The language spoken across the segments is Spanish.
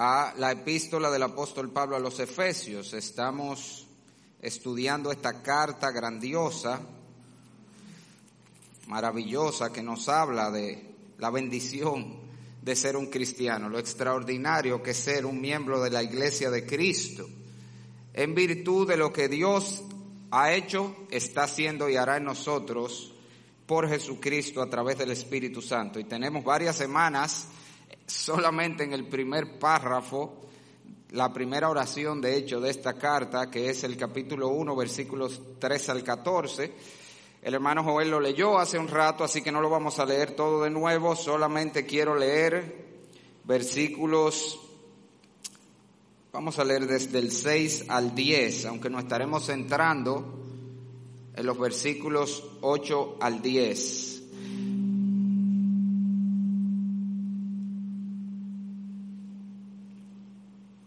a la epístola del apóstol Pablo a los Efesios. Estamos estudiando esta carta grandiosa, maravillosa, que nos habla de la bendición de ser un cristiano, lo extraordinario que es ser un miembro de la iglesia de Cristo, en virtud de lo que Dios ha hecho, está haciendo y hará en nosotros por Jesucristo a través del Espíritu Santo. Y tenemos varias semanas solamente en el primer párrafo, la primera oración de hecho de esta carta, que es el capítulo 1, versículos 3 al 14. El hermano Joel lo leyó hace un rato, así que no lo vamos a leer todo de nuevo, solamente quiero leer versículos, vamos a leer desde el 6 al 10, aunque nos estaremos centrando en los versículos 8 al 10.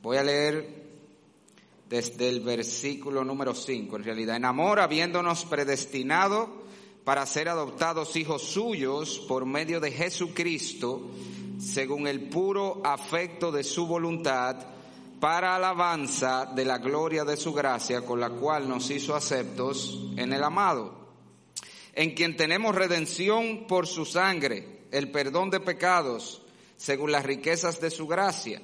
Voy a leer desde el versículo número 5, en realidad. En amor, habiéndonos predestinado para ser adoptados hijos suyos por medio de Jesucristo, según el puro afecto de su voluntad, para alabanza de la gloria de su gracia, con la cual nos hizo aceptos en el amado, en quien tenemos redención por su sangre, el perdón de pecados, según las riquezas de su gracia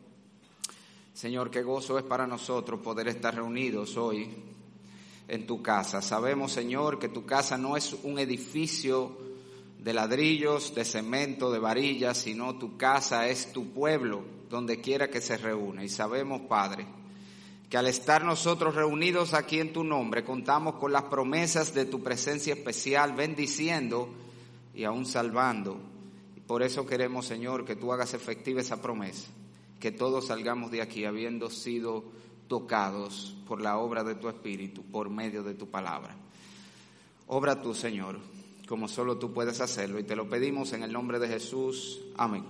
Señor, qué gozo es para nosotros poder estar reunidos hoy en tu casa. Sabemos, Señor, que tu casa no es un edificio de ladrillos, de cemento, de varillas, sino tu casa es tu pueblo, donde quiera que se reúne. Y sabemos, Padre, que al estar nosotros reunidos aquí en tu nombre, contamos con las promesas de tu presencia especial, bendiciendo y aún salvando. Por eso queremos, Señor, que tú hagas efectiva esa promesa que todos salgamos de aquí habiendo sido tocados por la obra de tu Espíritu, por medio de tu palabra. Obra tú, Señor, como solo tú puedes hacerlo, y te lo pedimos en el nombre de Jesús. Amén.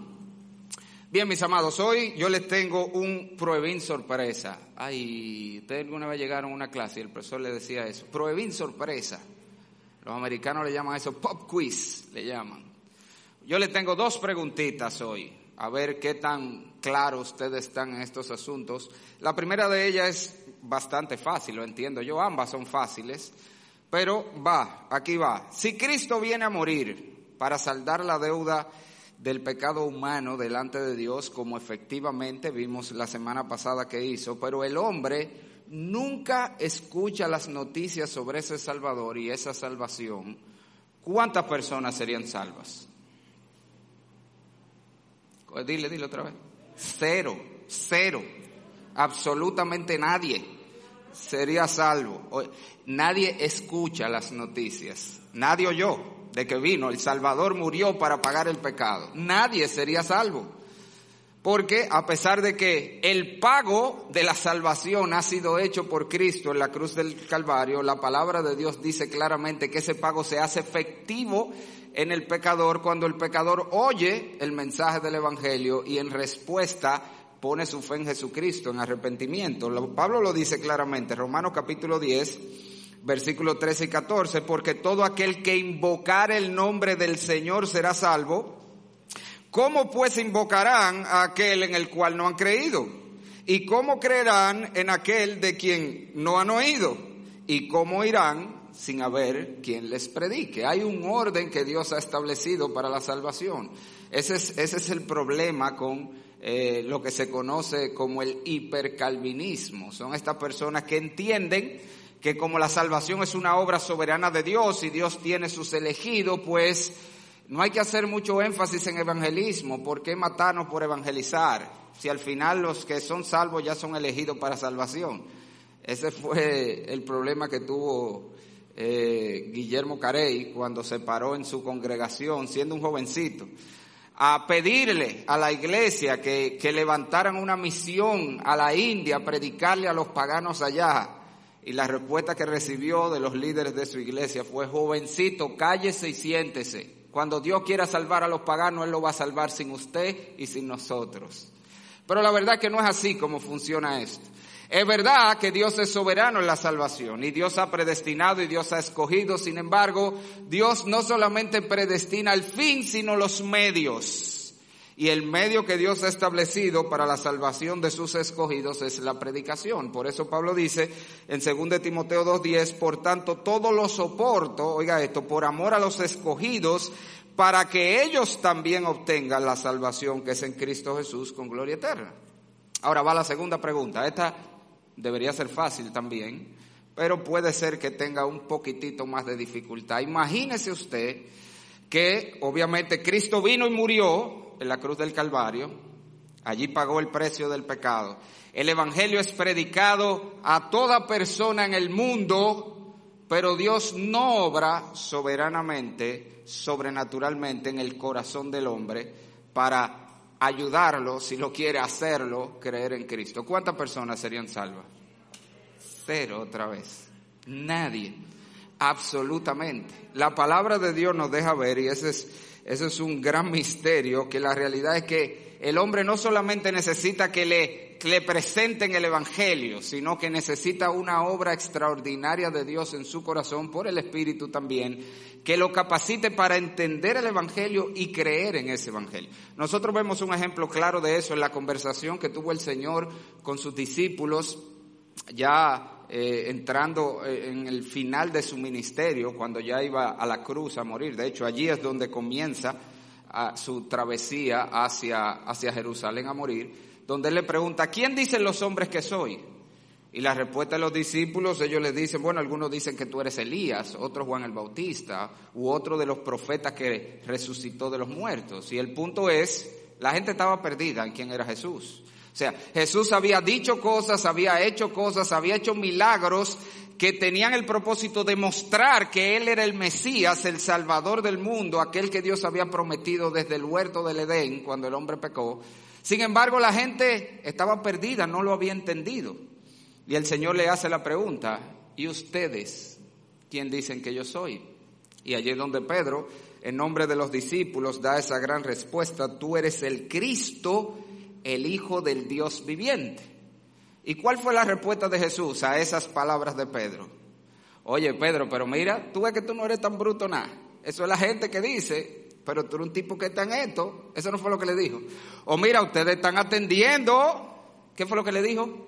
Bien, mis amados, hoy yo les tengo un pruebín sorpresa. Ay, ustedes alguna vez llegaron a una clase y el profesor le decía eso, pruebín sorpresa. Los americanos le llaman eso pop quiz, le llaman. Yo les tengo dos preguntitas hoy a ver qué tan claros ustedes están en estos asuntos. La primera de ellas es bastante fácil, lo entiendo yo, ambas son fáciles, pero va, aquí va. Si Cristo viene a morir para saldar la deuda del pecado humano delante de Dios, como efectivamente vimos la semana pasada que hizo, pero el hombre nunca escucha las noticias sobre ese Salvador y esa salvación, ¿cuántas personas serían salvas? Dile, dile otra vez. Cero, cero. Absolutamente nadie sería salvo. Nadie escucha las noticias. Nadie oyó de que vino, el Salvador murió para pagar el pecado. Nadie sería salvo. Porque a pesar de que el pago de la salvación ha sido hecho por Cristo en la cruz del Calvario, la palabra de Dios dice claramente que ese pago se hace efectivo en el pecador cuando el pecador oye el mensaje del Evangelio y en respuesta pone su fe en Jesucristo, en arrepentimiento. Pablo lo dice claramente, Romanos capítulo 10, versículos 13 y 14, porque todo aquel que invocar el nombre del Señor será salvo. ¿Cómo pues invocarán a aquel en el cual no han creído? ¿Y cómo creerán en aquel de quien no han oído? ¿Y cómo irán sin haber quien les predique. Hay un orden que Dios ha establecido para la salvación. Ese es, ese es el problema con eh, lo que se conoce como el hipercalvinismo. Son estas personas que entienden que como la salvación es una obra soberana de Dios y Dios tiene sus elegidos, pues no hay que hacer mucho énfasis en evangelismo. ¿Por qué matarnos por evangelizar? Si al final los que son salvos ya son elegidos para salvación. Ese fue el problema que tuvo eh, Guillermo Carey cuando se paró en su congregación siendo un jovencito a pedirle a la iglesia que, que levantaran una misión a la India, a predicarle a los paganos allá. Y la respuesta que recibió de los líderes de su iglesia fue, jovencito, cállese y siéntese. Cuando Dios quiera salvar a los paganos, Él lo va a salvar sin usted y sin nosotros. Pero la verdad que no es así como funciona esto. Es verdad que Dios es soberano en la salvación y Dios ha predestinado y Dios ha escogido. Sin embargo, Dios no solamente predestina el fin, sino los medios. Y el medio que Dios ha establecido para la salvación de sus escogidos es la predicación. Por eso Pablo dice en 2 Timoteo 2.10, por tanto todo lo soporto, oiga esto, por amor a los escogidos, para que ellos también obtengan la salvación que es en Cristo Jesús con gloria eterna. Ahora va la segunda pregunta. Esta debería ser fácil también, pero puede ser que tenga un poquitito más de dificultad. Imagínese usted que obviamente Cristo vino y murió en la cruz del Calvario, allí pagó el precio del pecado. El Evangelio es predicado a toda persona en el mundo, pero Dios no obra soberanamente, sobrenaturalmente en el corazón del hombre para ayudarlo, si lo quiere hacerlo, creer en Cristo. ¿Cuántas personas serían salvas? Cero otra vez. Nadie. Absolutamente. La palabra de Dios nos deja ver, y ese es, ese es un gran misterio, que la realidad es que el hombre no solamente necesita que le, que le presenten el Evangelio, sino que necesita una obra extraordinaria de Dios en su corazón, por el Espíritu también, que lo capacite para entender el Evangelio y creer en ese Evangelio. Nosotros vemos un ejemplo claro de eso en la conversación que tuvo el Señor con sus discípulos ya eh, entrando eh, en el final de su ministerio, cuando ya iba a la cruz a morir. De hecho, allí es donde comienza ah, su travesía hacia, hacia Jerusalén a morir, donde él le pregunta, ¿quién dicen los hombres que soy? Y la respuesta de los discípulos, ellos le dicen, bueno, algunos dicen que tú eres Elías, otros Juan el Bautista, u otro de los profetas que resucitó de los muertos. Y el punto es, la gente estaba perdida en quién era Jesús. O sea, Jesús había dicho cosas, había hecho cosas, había hecho milagros que tenían el propósito de mostrar que Él era el Mesías, el Salvador del mundo, aquel que Dios había prometido desde el huerto del Edén cuando el hombre pecó. Sin embargo, la gente estaba perdida, no lo había entendido. Y el Señor le hace la pregunta, ¿y ustedes quién dicen que yo soy? Y allí es donde Pedro, en nombre de los discípulos, da esa gran respuesta, tú eres el Cristo, el Hijo del Dios viviente. ¿Y cuál fue la respuesta de Jesús a esas palabras de Pedro? Oye, Pedro, pero mira, tú ves que tú no eres tan bruto nada. Eso es la gente que dice, pero tú eres un tipo que está en esto. Eso no fue lo que le dijo. O mira, ustedes están atendiendo. ¿Qué fue lo que le dijo?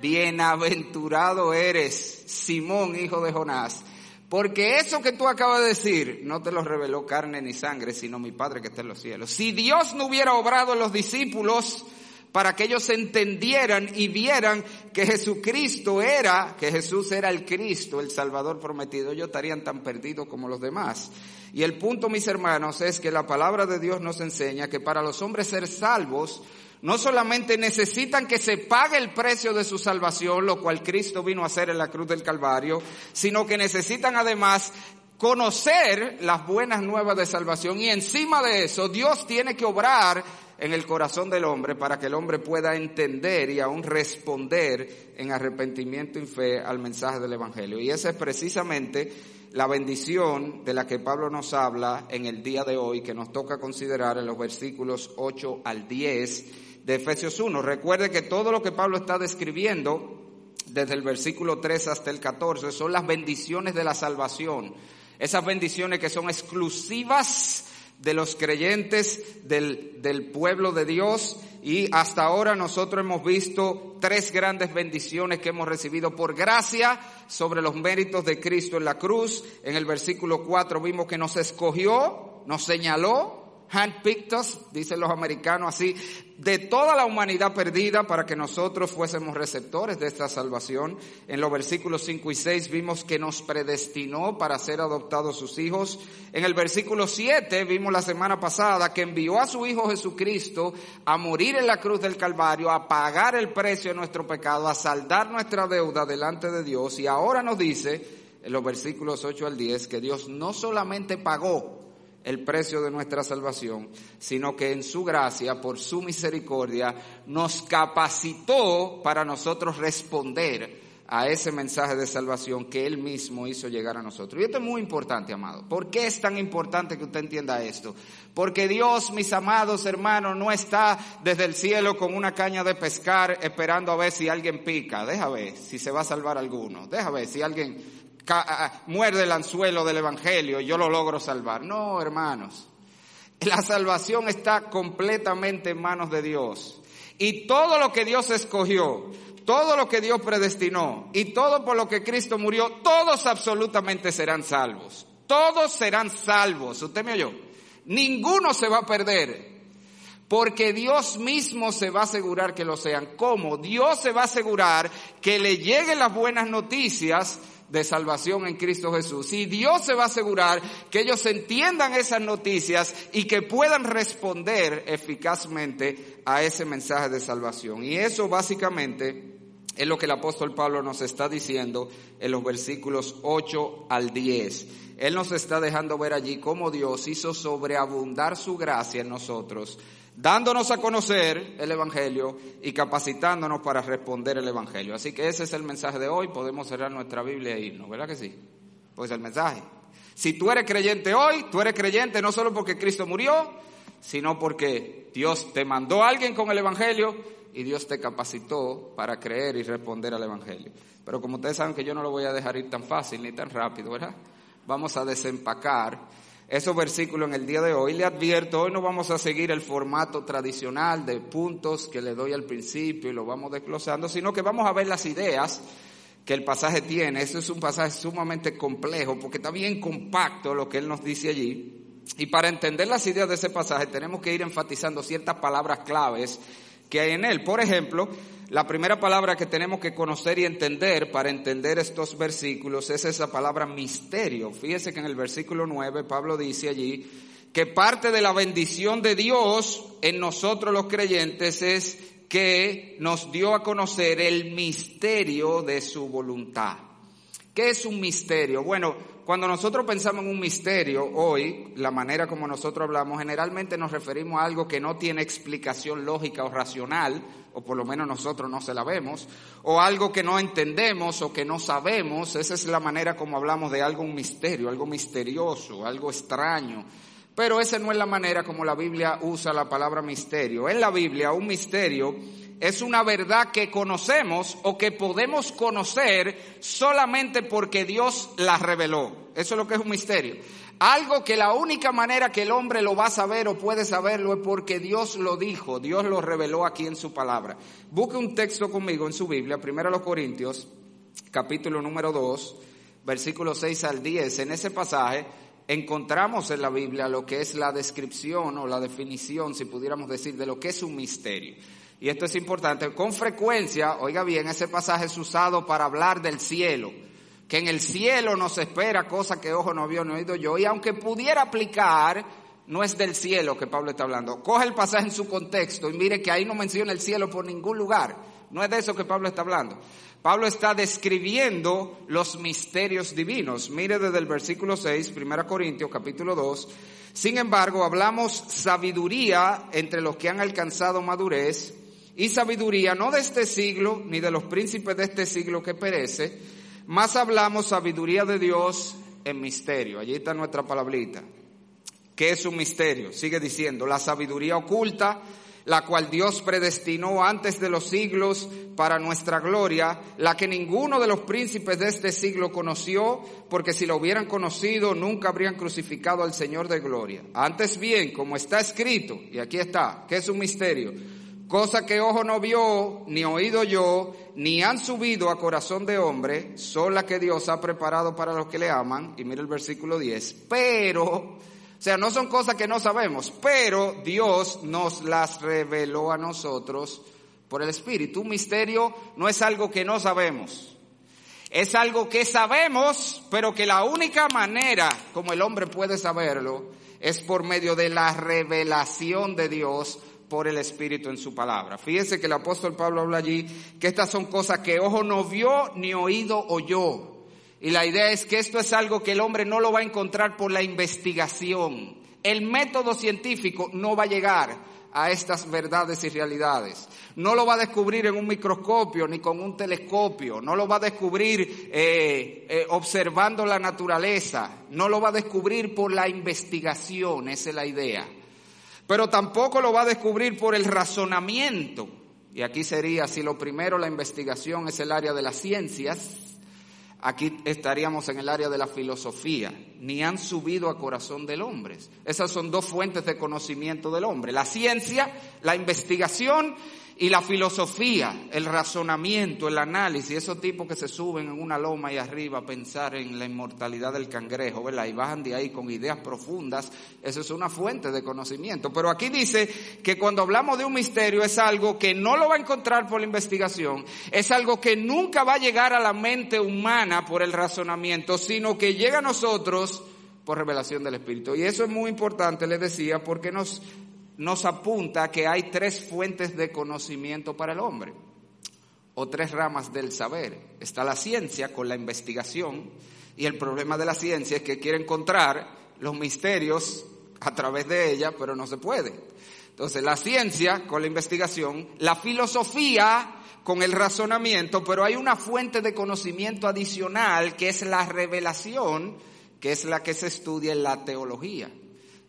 Bienaventurado eres, Simón, hijo de Jonás, porque eso que tú acabas de decir no te lo reveló carne ni sangre, sino mi Padre que está en los cielos. Si Dios no hubiera obrado en los discípulos para que ellos entendieran y vieran que Jesucristo era, que Jesús era el Cristo, el Salvador prometido, ellos estarían tan perdidos como los demás. Y el punto, mis hermanos, es que la palabra de Dios nos enseña que para los hombres ser salvos, no solamente necesitan que se pague el precio de su salvación, lo cual Cristo vino a hacer en la cruz del Calvario, sino que necesitan además conocer las buenas nuevas de salvación y encima de eso Dios tiene que obrar en el corazón del hombre para que el hombre pueda entender y aún responder en arrepentimiento y fe al mensaje del Evangelio. Y esa es precisamente la bendición de la que Pablo nos habla en el día de hoy, que nos toca considerar en los versículos 8 al 10 de Efesios 1. Recuerde que todo lo que Pablo está describiendo, desde el versículo 3 hasta el 14, son las bendiciones de la salvación. Esas bendiciones que son exclusivas de los creyentes del, del, pueblo de Dios y hasta ahora nosotros hemos visto tres grandes bendiciones que hemos recibido por gracia sobre los méritos de Cristo en la cruz. En el versículo 4 vimos que nos escogió, nos señaló, handpicked us, dicen los americanos así, de toda la humanidad perdida para que nosotros fuésemos receptores de esta salvación. En los versículos 5 y 6 vimos que nos predestinó para ser adoptados sus hijos. En el versículo 7 vimos la semana pasada que envió a su Hijo Jesucristo a morir en la cruz del Calvario, a pagar el precio de nuestro pecado, a saldar nuestra deuda delante de Dios. Y ahora nos dice en los versículos 8 al 10 que Dios no solamente pagó, el precio de nuestra salvación, sino que en su gracia, por su misericordia, nos capacitó para nosotros responder a ese mensaje de salvación que Él mismo hizo llegar a nosotros. Y esto es muy importante, amado. ¿Por qué es tan importante que usted entienda esto? Porque Dios, mis amados hermanos, no está desde el cielo con una caña de pescar esperando a ver si alguien pica. Deja ver si se va a salvar alguno. Deja ver si alguien muerde el anzuelo del Evangelio y yo lo logro salvar. No, hermanos. La salvación está completamente en manos de Dios. Y todo lo que Dios escogió, todo lo que Dios predestinó y todo por lo que Cristo murió, todos absolutamente serán salvos. Todos serán salvos. ¿Usted me oyó? Ninguno se va a perder. Porque Dios mismo se va a asegurar que lo sean. ¿Cómo? Dios se va a asegurar que le lleguen las buenas noticias de salvación en Cristo Jesús. Y Dios se va a asegurar que ellos entiendan esas noticias y que puedan responder eficazmente a ese mensaje de salvación. Y eso básicamente es lo que el apóstol Pablo nos está diciendo en los versículos 8 al 10. Él nos está dejando ver allí cómo Dios hizo sobreabundar su gracia en nosotros, dándonos a conocer el Evangelio y capacitándonos para responder el Evangelio. Así que ese es el mensaje de hoy. Podemos cerrar nuestra Biblia e irnos, ¿verdad que sí? Pues el mensaje. Si tú eres creyente hoy, tú eres creyente no solo porque Cristo murió, sino porque Dios te mandó a alguien con el Evangelio y Dios te capacitó para creer y responder al Evangelio. Pero como ustedes saben que yo no lo voy a dejar ir tan fácil ni tan rápido, ¿verdad? Vamos a desempacar esos versículos en el día de hoy. Le advierto, hoy no vamos a seguir el formato tradicional de puntos que le doy al principio y lo vamos desglosando, sino que vamos a ver las ideas que el pasaje tiene. Eso es un pasaje sumamente complejo porque está bien compacto lo que él nos dice allí. Y para entender las ideas de ese pasaje tenemos que ir enfatizando ciertas palabras claves que hay en él. Por ejemplo, la primera palabra que tenemos que conocer y entender para entender estos versículos es esa palabra misterio. Fíjese que en el versículo 9 Pablo dice allí que parte de la bendición de Dios en nosotros los creyentes es que nos dio a conocer el misterio de su voluntad. ¿Qué es un misterio? Bueno, cuando nosotros pensamos en un misterio hoy, la manera como nosotros hablamos, generalmente nos referimos a algo que no tiene explicación lógica o racional, o por lo menos nosotros no se la vemos, o algo que no entendemos o que no sabemos. Esa es la manera como hablamos de algo un misterio, algo misterioso, algo extraño. Pero esa no es la manera como la Biblia usa la palabra misterio. En la Biblia un misterio es una verdad que conocemos o que podemos conocer solamente porque Dios la reveló. Eso es lo que es un misterio. Algo que la única manera que el hombre lo va a saber o puede saberlo es porque Dios lo dijo, Dios lo reveló aquí en su palabra. Busque un texto conmigo en su Biblia, primero los Corintios, capítulo número 2, versículos 6 al 10. En ese pasaje encontramos en la Biblia lo que es la descripción o la definición, si pudiéramos decir, de lo que es un misterio y esto es importante, con frecuencia, oiga bien, ese pasaje es usado para hablar del cielo, que en el cielo nos espera cosa que ojo no vio, no oído yo, y aunque pudiera aplicar, no es del cielo que Pablo está hablando. Coge el pasaje en su contexto y mire que ahí no menciona el cielo por ningún lugar. No es de eso que Pablo está hablando. Pablo está describiendo los misterios divinos. Mire desde el versículo 6, 1 Corintios capítulo 2. Sin embargo, hablamos sabiduría entre los que han alcanzado madurez y sabiduría no de este siglo, ni de los príncipes de este siglo que perece, más hablamos sabiduría de Dios en misterio. Allí está nuestra palabrita. ¿Qué es un misterio? Sigue diciendo, la sabiduría oculta, la cual Dios predestinó antes de los siglos para nuestra gloria, la que ninguno de los príncipes de este siglo conoció, porque si lo hubieran conocido nunca habrían crucificado al Señor de gloria. Antes bien, como está escrito, y aquí está, ¿qué es un misterio? Cosa que ojo no vio, ni oído yo, ni han subido a corazón de hombre, son las que Dios ha preparado para los que le aman. Y mira el versículo 10. Pero, o sea, no son cosas que no sabemos, pero Dios nos las reveló a nosotros por el Espíritu. Un misterio no es algo que no sabemos. Es algo que sabemos, pero que la única manera como el hombre puede saberlo es por medio de la revelación de Dios por el Espíritu en su palabra. Fíjense que el apóstol Pablo habla allí que estas son cosas que ojo no vio ni oído oyó. Y la idea es que esto es algo que el hombre no lo va a encontrar por la investigación. El método científico no va a llegar a estas verdades y realidades. No lo va a descubrir en un microscopio ni con un telescopio, no lo va a descubrir eh, eh, observando la naturaleza, no lo va a descubrir por la investigación, esa es la idea. Pero tampoco lo va a descubrir por el razonamiento. Y aquí sería, si lo primero la investigación es el área de las ciencias, aquí estaríamos en el área de la filosofía, ni han subido a corazón del hombre. Esas son dos fuentes de conocimiento del hombre, la ciencia, la investigación y la filosofía, el razonamiento, el análisis, esos tipos que se suben en una loma y arriba a pensar en la inmortalidad del cangrejo, ¿verdad? Y bajan de ahí con ideas profundas, eso es una fuente de conocimiento. Pero aquí dice que cuando hablamos de un misterio es algo que no lo va a encontrar por la investigación, es algo que nunca va a llegar a la mente humana por el razonamiento, sino que llega a nosotros por revelación del Espíritu. Y eso es muy importante, les decía, porque nos nos apunta que hay tres fuentes de conocimiento para el hombre, o tres ramas del saber. Está la ciencia con la investigación, y el problema de la ciencia es que quiere encontrar los misterios a través de ella, pero no se puede. Entonces, la ciencia con la investigación, la filosofía con el razonamiento, pero hay una fuente de conocimiento adicional que es la revelación, que es la que se estudia en la teología.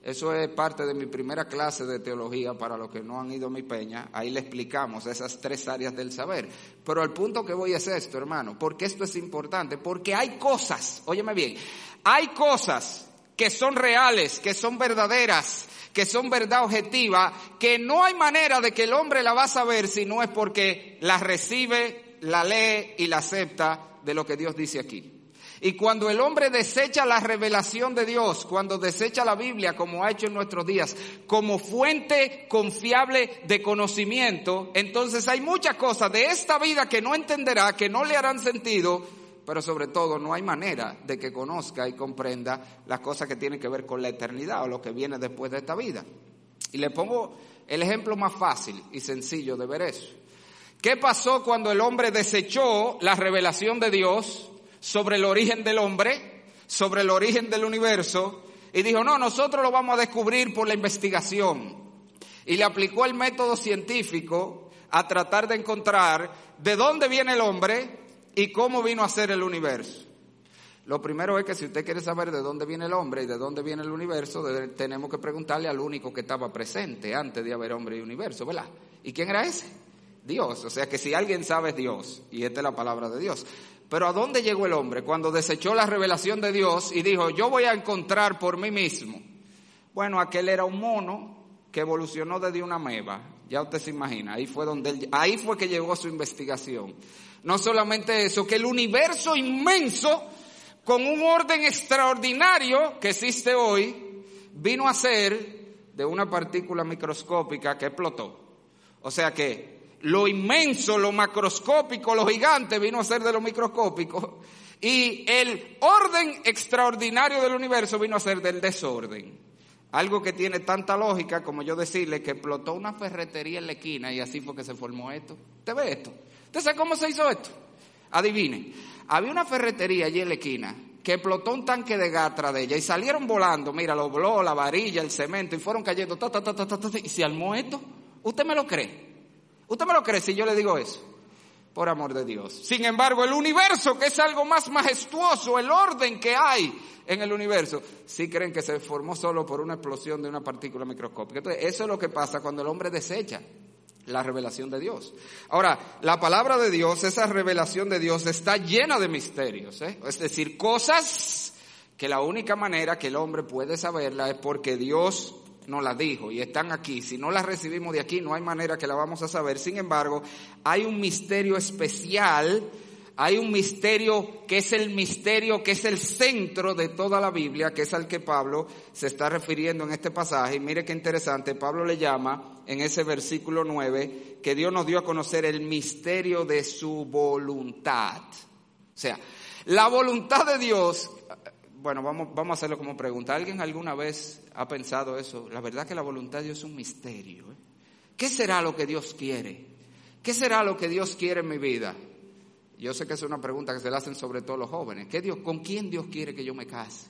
Eso es parte de mi primera clase de teología para los que no han ido a mi peña. Ahí le explicamos esas tres áreas del saber. Pero el punto que voy hacer esto, hermano, porque esto es importante, porque hay cosas, óyeme bien, hay cosas que son reales, que son verdaderas, que son verdad objetiva, que no hay manera de que el hombre la va a saber si no es porque la recibe, la lee y la acepta de lo que Dios dice aquí. Y cuando el hombre desecha la revelación de Dios, cuando desecha la Biblia, como ha hecho en nuestros días, como fuente confiable de conocimiento, entonces hay muchas cosas de esta vida que no entenderá, que no le harán sentido, pero sobre todo no hay manera de que conozca y comprenda las cosas que tienen que ver con la eternidad o lo que viene después de esta vida. Y le pongo el ejemplo más fácil y sencillo de ver eso. ¿Qué pasó cuando el hombre desechó la revelación de Dios? Sobre el origen del hombre, sobre el origen del universo, y dijo, no, nosotros lo vamos a descubrir por la investigación. Y le aplicó el método científico a tratar de encontrar de dónde viene el hombre y cómo vino a ser el universo. Lo primero es que si usted quiere saber de dónde viene el hombre y de dónde viene el universo, tenemos que preguntarle al único que estaba presente antes de haber hombre y universo, ¿verdad? ¿Y quién era ese? Dios. O sea que si alguien sabe es Dios, y esta es la palabra de Dios. Pero ¿a dónde llegó el hombre? Cuando desechó la revelación de Dios y dijo, yo voy a encontrar por mí mismo. Bueno, aquel era un mono que evolucionó desde una meba. Ya usted se imagina, ahí fue donde ahí fue que llegó su investigación. No solamente eso, que el universo inmenso con un orden extraordinario que existe hoy vino a ser de una partícula microscópica que explotó. O sea que lo inmenso, lo macroscópico, lo gigante vino a ser de lo microscópico y el orden extraordinario del universo vino a ser del desorden. Algo que tiene tanta lógica como yo decirle que explotó una ferretería en la esquina y así fue que se formó esto. ¿Usted ve esto? ¿Usted sabe cómo se hizo esto? Adivine. Había una ferretería allí en la esquina que explotó un tanque de gas de ella y salieron volando, mira, lo voló, la varilla, el cemento y fueron cayendo, y se armó esto. ¿Usted me lo cree? ¿Usted me lo cree si yo le digo eso? Por amor de Dios. Sin embargo, el universo, que es algo más majestuoso, el orden que hay en el universo, sí creen que se formó solo por una explosión de una partícula microscópica. Entonces, eso es lo que pasa cuando el hombre desecha la revelación de Dios. Ahora, la palabra de Dios, esa revelación de Dios está llena de misterios, ¿eh? es decir, cosas que la única manera que el hombre puede saberla es porque Dios nos la dijo y están aquí. Si no las recibimos de aquí, no hay manera que la vamos a saber. Sin embargo, hay un misterio especial, hay un misterio que es el misterio que es el centro de toda la Biblia, que es al que Pablo se está refiriendo en este pasaje. Y mire qué interesante, Pablo le llama en ese versículo 9 que Dios nos dio a conocer el misterio de su voluntad. O sea, la voluntad de Dios bueno, vamos, vamos a hacerlo como pregunta. ¿Alguien alguna vez ha pensado eso? La verdad que la voluntad de Dios es un misterio. ¿eh? ¿Qué será lo que Dios quiere? ¿Qué será lo que Dios quiere en mi vida? Yo sé que es una pregunta que se le hacen sobre todo los jóvenes. ¿Qué Dios, ¿Con quién Dios quiere que yo me case?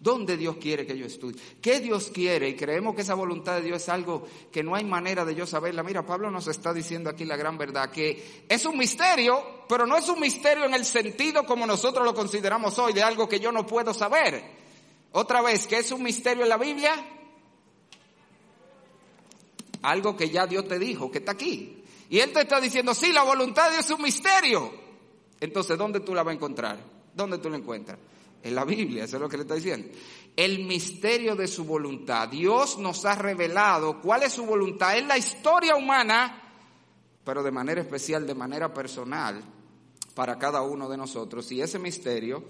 ¿Dónde Dios quiere que yo estudie? ¿Qué Dios quiere? Y creemos que esa voluntad de Dios es algo que no hay manera de yo saberla. Mira, Pablo nos está diciendo aquí la gran verdad, que es un misterio, pero no es un misterio en el sentido como nosotros lo consideramos hoy, de algo que yo no puedo saber. Otra vez, ¿qué es un misterio en la Biblia? Algo que ya Dios te dijo, que está aquí. Y Él te está diciendo, sí, la voluntad de Dios es un misterio. Entonces, ¿dónde tú la vas a encontrar? ¿Dónde tú la encuentras? En la Biblia, eso es lo que le está diciendo. El misterio de su voluntad. Dios nos ha revelado cuál es su voluntad en la historia humana, pero de manera especial, de manera personal, para cada uno de nosotros. Y ese misterio,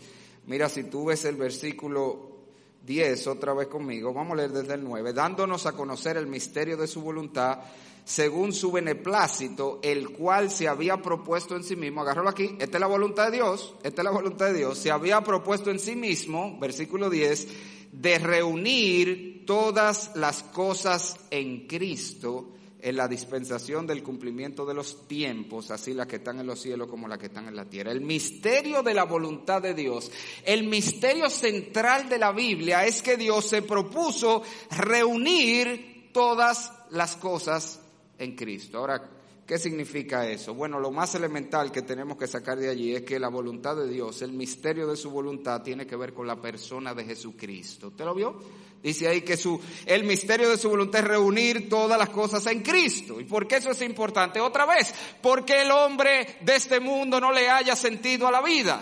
mira, si tú ves el versículo 10 otra vez conmigo, vamos a leer desde el 9, dándonos a conocer el misterio de su voluntad según su beneplácito, el cual se había propuesto en sí mismo, agárralo aquí, esta es la voluntad de Dios, esta es la voluntad de Dios, se había propuesto en sí mismo, versículo 10, de reunir todas las cosas en Cristo en la dispensación del cumplimiento de los tiempos, así las que están en los cielos como las que están en la tierra. El misterio de la voluntad de Dios, el misterio central de la Biblia es que Dios se propuso reunir todas las cosas en Cristo. Ahora, ¿qué significa eso? Bueno, lo más elemental que tenemos que sacar de allí es que la voluntad de Dios, el misterio de su voluntad tiene que ver con la persona de Jesucristo. ¿Usted lo vio? Dice ahí que su, el misterio de su voluntad es reunir todas las cosas en Cristo. ¿Y por qué eso es importante? Otra vez, porque el hombre de este mundo no le haya sentido a la vida.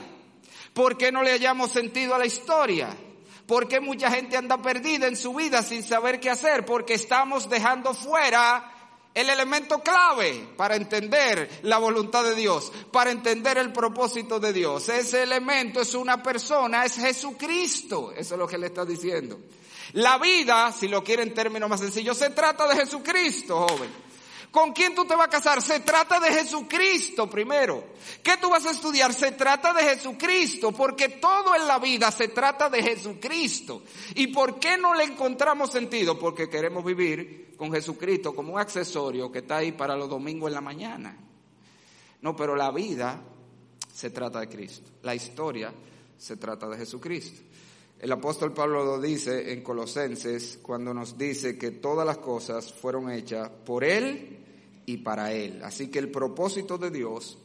¿Por qué no le hayamos sentido a la historia? ¿Por qué mucha gente anda perdida en su vida sin saber qué hacer? Porque estamos dejando fuera el elemento clave para entender la voluntad de Dios, para entender el propósito de Dios. Ese elemento es una persona, es Jesucristo. Eso es lo que le está diciendo. La vida, si lo quiere en términos más sencillos, se trata de Jesucristo, joven. ¿Con quién tú te vas a casar? Se trata de Jesucristo primero. ¿Qué tú vas a estudiar? Se trata de Jesucristo, porque todo en la vida se trata de Jesucristo. ¿Y por qué no le encontramos sentido? Porque queremos vivir con Jesucristo como un accesorio que está ahí para los domingos en la mañana. No, pero la vida se trata de Cristo. La historia se trata de Jesucristo. El apóstol Pablo lo dice en Colosenses cuando nos dice que todas las cosas fueron hechas por Él y para Él. Así que el propósito de Dios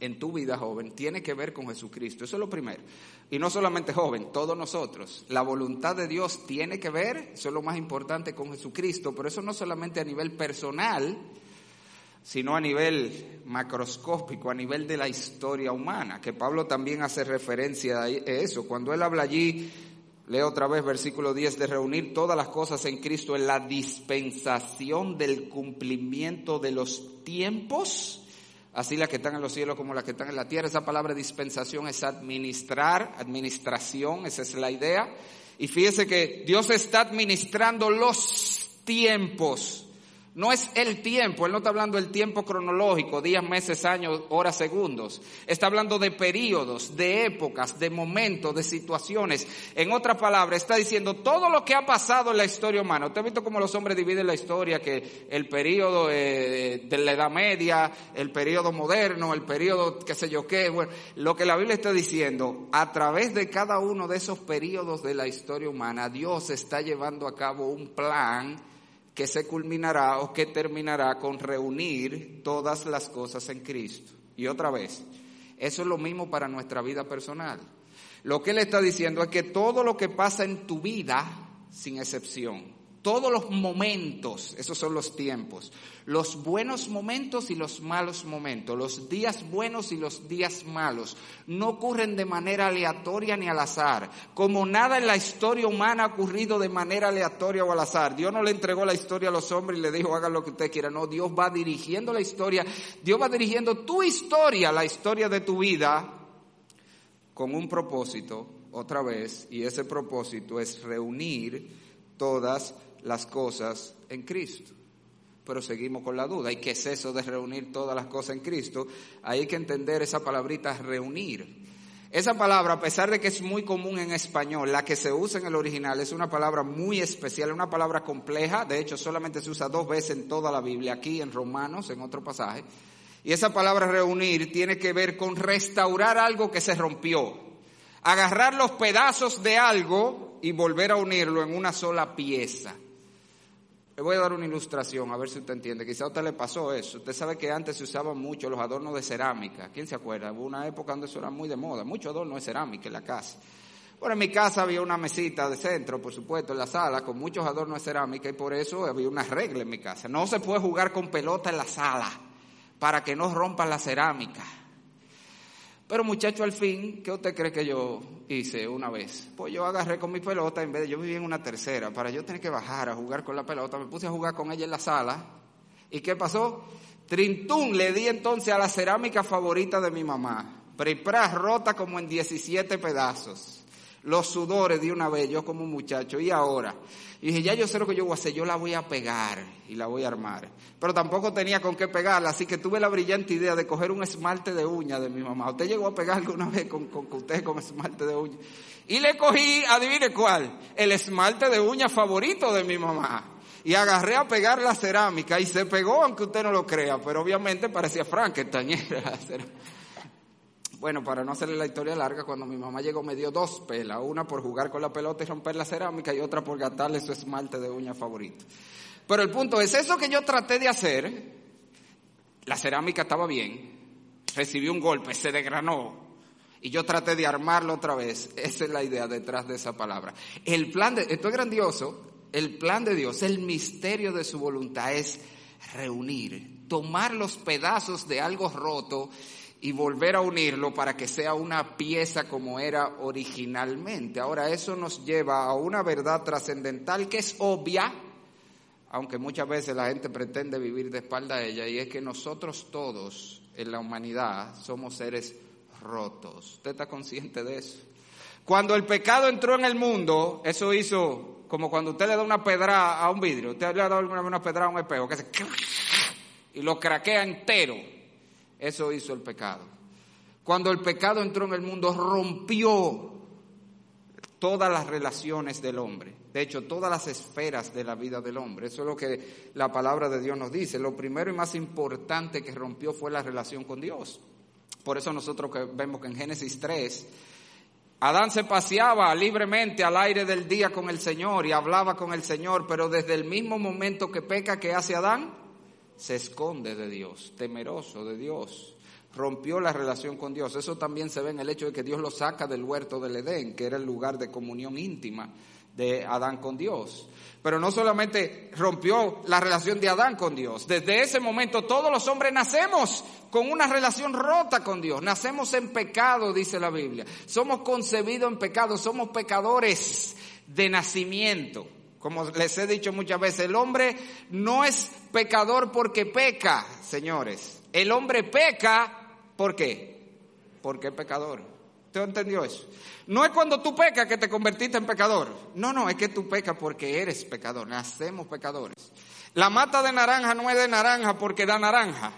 en tu vida, joven, tiene que ver con Jesucristo. Eso es lo primero. Y no solamente joven, todos nosotros. La voluntad de Dios tiene que ver, eso es lo más importante, con Jesucristo, pero eso no solamente a nivel personal, sino a nivel macroscópico, a nivel de la historia humana, que Pablo también hace referencia a eso. Cuando él habla allí Leo otra vez versículo 10 de reunir todas las cosas en Cristo en la dispensación del cumplimiento de los tiempos, así las que están en los cielos como las que están en la tierra. Esa palabra dispensación es administrar, administración, esa es la idea. Y fíjese que Dios está administrando los tiempos no es el tiempo, él no está hablando del tiempo cronológico, días, meses, años, horas, segundos. Está hablando de periodos, de épocas, de momentos, de situaciones. En otras palabras, está diciendo todo lo que ha pasado en la historia humana. Usted ha visto cómo los hombres dividen la historia, que el periodo eh, de la Edad Media, el periodo moderno, el periodo qué sé yo qué. Bueno, lo que la Biblia está diciendo, a través de cada uno de esos periodos de la historia humana, Dios está llevando a cabo un plan que se culminará o que terminará con reunir todas las cosas en Cristo. Y otra vez, eso es lo mismo para nuestra vida personal. Lo que él está diciendo es que todo lo que pasa en tu vida, sin excepción, todos los momentos, esos son los tiempos, los buenos momentos y los malos momentos, los días buenos y los días malos, no ocurren de manera aleatoria ni al azar, como nada en la historia humana ha ocurrido de manera aleatoria o al azar. Dios no le entregó la historia a los hombres y le dijo hagan lo que usted quiera, no, Dios va dirigiendo la historia, Dios va dirigiendo tu historia, la historia de tu vida, con un propósito, otra vez, y ese propósito es reunir todas las cosas en Cristo. Pero seguimos con la duda. ¿Y qué es eso de reunir todas las cosas en Cristo? Hay que entender esa palabrita reunir. Esa palabra, a pesar de que es muy común en español, la que se usa en el original es una palabra muy especial, una palabra compleja. De hecho, solamente se usa dos veces en toda la Biblia, aquí en Romanos, en otro pasaje. Y esa palabra reunir tiene que ver con restaurar algo que se rompió. Agarrar los pedazos de algo y volver a unirlo en una sola pieza. Le voy a dar una ilustración, a ver si usted entiende. Quizá a usted le pasó eso. Usted sabe que antes se usaban mucho los adornos de cerámica. ¿Quién se acuerda? Hubo una época donde eso era muy de moda. Mucho adorno de cerámica en la casa. Bueno, en mi casa había una mesita de centro, por supuesto, en la sala, con muchos adornos de cerámica y por eso había una regla en mi casa. No se puede jugar con pelota en la sala para que no rompan la cerámica. Pero muchacho, al fin, ¿qué usted cree que yo hice una vez? Pues yo agarré con mi pelota, en vez de yo vivía en una tercera, para yo tener que bajar a jugar con la pelota, me puse a jugar con ella en la sala. ¿Y qué pasó? Trintún le di entonces a la cerámica favorita de mi mamá. Prepra rota como en 17 pedazos los sudores de una vez, yo como muchacho, y ahora. Y dije, ya yo sé lo que yo voy a hacer, yo la voy a pegar y la voy a armar. Pero tampoco tenía con qué pegarla, así que tuve la brillante idea de coger un esmalte de uña de mi mamá. ¿Usted llegó a pegar alguna vez con, con, usted con esmalte de uña? Y le cogí, adivine cuál, el esmalte de uña favorito de mi mamá. Y agarré a pegar la cerámica y se pegó, aunque usted no lo crea, pero obviamente parecía Frankenstein. Bueno, para no hacerle la historia larga, cuando mi mamá llegó me dio dos pelas, una por jugar con la pelota y romper la cerámica y otra por gastarle su esmalte de uña favorito. Pero el punto es, eso que yo traté de hacer, la cerámica estaba bien, recibí un golpe, se desgranó, y yo traté de armarlo otra vez. Esa es la idea detrás de esa palabra. El plan de, esto es grandioso, el plan de Dios, el misterio de su voluntad es reunir, tomar los pedazos de algo roto y volver a unirlo para que sea una pieza como era originalmente. Ahora, eso nos lleva a una verdad trascendental que es obvia, aunque muchas veces la gente pretende vivir de espalda a ella, y es que nosotros todos en la humanidad somos seres rotos. ¿Usted está consciente de eso? Cuando el pecado entró en el mundo, eso hizo como cuando usted le da una pedra a un vidrio. Usted le ha dado una pedra a un espejo que se y lo craquea entero. Eso hizo el pecado. Cuando el pecado entró en el mundo, rompió todas las relaciones del hombre. De hecho, todas las esferas de la vida del hombre. Eso es lo que la palabra de Dios nos dice. Lo primero y más importante que rompió fue la relación con Dios. Por eso nosotros que vemos que en Génesis 3, Adán se paseaba libremente al aire del día con el Señor y hablaba con el Señor, pero desde el mismo momento que peca, ¿qué hace Adán? Se esconde de Dios, temeroso de Dios. Rompió la relación con Dios. Eso también se ve en el hecho de que Dios lo saca del huerto del Edén, que era el lugar de comunión íntima de Adán con Dios. Pero no solamente rompió la relación de Adán con Dios, desde ese momento todos los hombres nacemos con una relación rota con Dios, nacemos en pecado, dice la Biblia, somos concebidos en pecado, somos pecadores de nacimiento. Como les he dicho muchas veces, el hombre no es pecador porque peca, señores. El hombre peca, ¿por qué? Porque es pecador. ¿Usted entendió eso? No es cuando tú pecas que te convertiste en pecador. No, no, es que tú pecas porque eres pecador. Nacemos pecadores. La mata de naranja no es de naranja porque da naranja.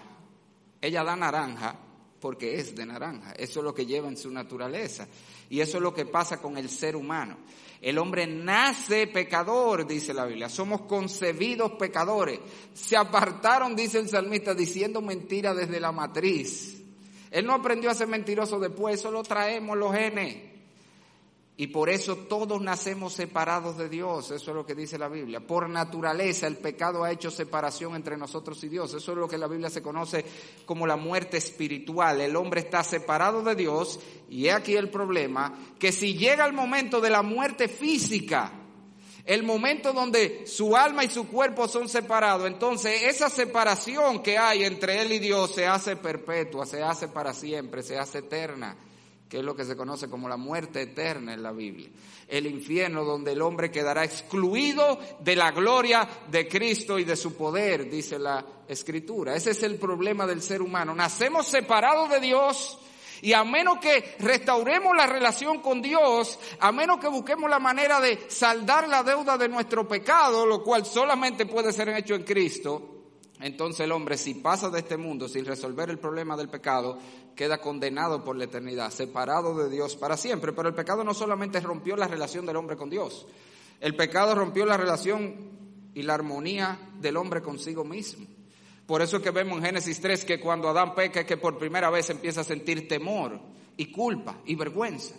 Ella da naranja porque es de naranja. Eso es lo que lleva en su naturaleza. Y eso es lo que pasa con el ser humano. El hombre nace pecador, dice la Biblia. Somos concebidos pecadores. Se apartaron, dice el salmista, diciendo mentira desde la matriz. Él no aprendió a ser mentiroso después, eso lo traemos los genes. Y por eso todos nacemos separados de Dios, eso es lo que dice la Biblia. Por naturaleza el pecado ha hecho separación entre nosotros y Dios. Eso es lo que la Biblia se conoce como la muerte espiritual. El hombre está separado de Dios y he aquí el problema, que si llega el momento de la muerte física, el momento donde su alma y su cuerpo son separados, entonces esa separación que hay entre él y Dios se hace perpetua, se hace para siempre, se hace eterna que es lo que se conoce como la muerte eterna en la Biblia. El infierno donde el hombre quedará excluido de la gloria de Cristo y de su poder, dice la Escritura. Ese es el problema del ser humano. Nacemos separados de Dios y a menos que restauremos la relación con Dios, a menos que busquemos la manera de saldar la deuda de nuestro pecado, lo cual solamente puede ser hecho en Cristo, entonces el hombre si pasa de este mundo sin resolver el problema del pecado, queda condenado por la eternidad, separado de Dios para siempre. Pero el pecado no solamente rompió la relación del hombre con Dios, el pecado rompió la relación y la armonía del hombre consigo mismo. Por eso es que vemos en Génesis 3 que cuando Adán peca es que por primera vez empieza a sentir temor y culpa y vergüenza.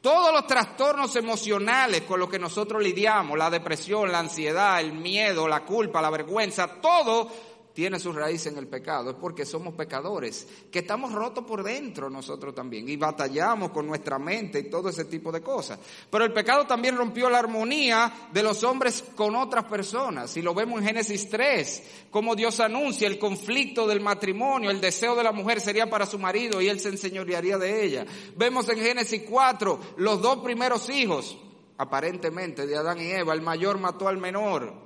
Todos los trastornos emocionales con los que nosotros lidiamos, la depresión, la ansiedad, el miedo, la culpa, la vergüenza, todo tiene su raíz en el pecado, es porque somos pecadores, que estamos rotos por dentro nosotros también y batallamos con nuestra mente y todo ese tipo de cosas. Pero el pecado también rompió la armonía de los hombres con otras personas. Y lo vemos en Génesis 3, como Dios anuncia el conflicto del matrimonio, el deseo de la mujer sería para su marido y él se enseñorearía de ella. Vemos en Génesis 4 los dos primeros hijos, aparentemente de Adán y Eva, el mayor mató al menor.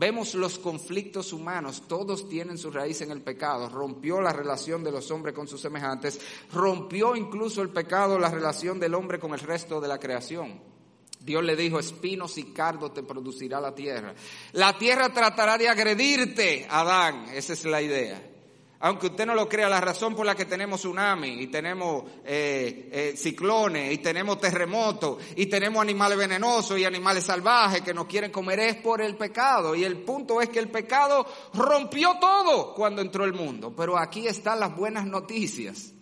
Vemos los conflictos humanos, todos tienen su raíz en el pecado. Rompió la relación de los hombres con sus semejantes, rompió incluso el pecado la relación del hombre con el resto de la creación. Dios le dijo, espinos y cardo te producirá la tierra. La tierra tratará de agredirte, Adán, esa es la idea aunque usted no lo crea, la razón por la que tenemos tsunami y tenemos eh, eh, ciclones y tenemos terremotos y tenemos animales venenosos y animales salvajes que nos quieren comer es por el pecado. Y el punto es que el pecado rompió todo cuando entró el mundo. Pero aquí están las buenas noticias.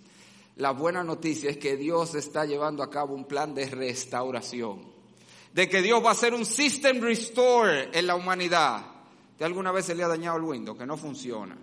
La buena noticia es que Dios está llevando a cabo un plan de restauración. De que Dios va a hacer un system restore en la humanidad. ¿De alguna vez se le ha dañado el Windows? Que no funciona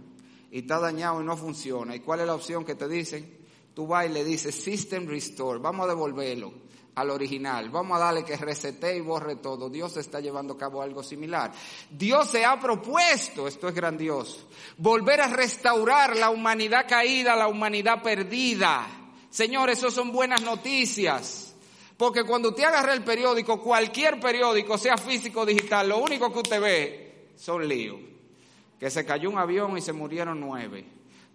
y está dañado y no funciona. ¿Y cuál es la opción que te dicen? Tú vas y le dices System Restore, vamos a devolverlo al original, vamos a darle que resete y borre todo. Dios está llevando a cabo algo similar. Dios se ha propuesto, esto es grandioso, volver a restaurar la humanidad caída, la humanidad perdida. Señor, eso son buenas noticias. Porque cuando usted agarra el periódico, cualquier periódico, sea físico o digital, lo único que usted ve son líos que se cayó un avión y se murieron nueve,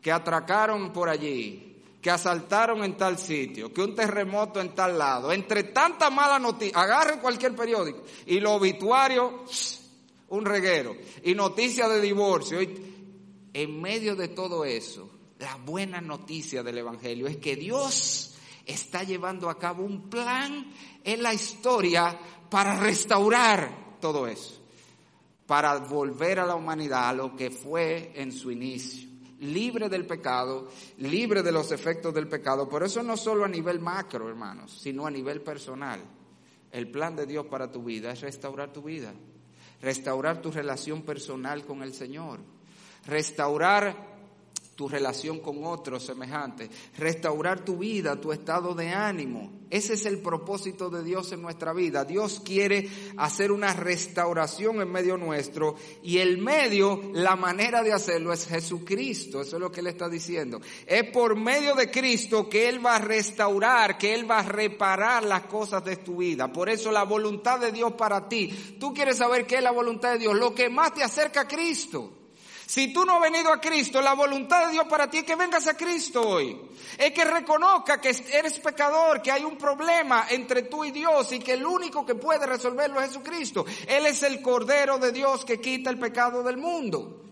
que atracaron por allí, que asaltaron en tal sitio, que un terremoto en tal lado, entre tantas malas noticias, agarre cualquier periódico y los obituarios, un reguero, y noticias de divorcio. en medio de todo eso, la buena noticia del Evangelio es que Dios está llevando a cabo un plan en la historia para restaurar todo eso para volver a la humanidad a lo que fue en su inicio, libre del pecado, libre de los efectos del pecado. Por eso no solo a nivel macro, hermanos, sino a nivel personal. El plan de Dios para tu vida es restaurar tu vida, restaurar tu relación personal con el Señor, restaurar tu relación con otros semejantes, restaurar tu vida, tu estado de ánimo. Ese es el propósito de Dios en nuestra vida. Dios quiere hacer una restauración en medio nuestro y el medio, la manera de hacerlo es Jesucristo. Eso es lo que Él está diciendo. Es por medio de Cristo que Él va a restaurar, que Él va a reparar las cosas de tu vida. Por eso la voluntad de Dios para ti. Tú quieres saber qué es la voluntad de Dios, lo que más te acerca a Cristo. Si tú no has venido a Cristo, la voluntad de Dios para ti es que vengas a Cristo hoy. Es que reconozca que eres pecador, que hay un problema entre tú y Dios y que el único que puede resolverlo es Jesucristo. Él es el Cordero de Dios que quita el pecado del mundo.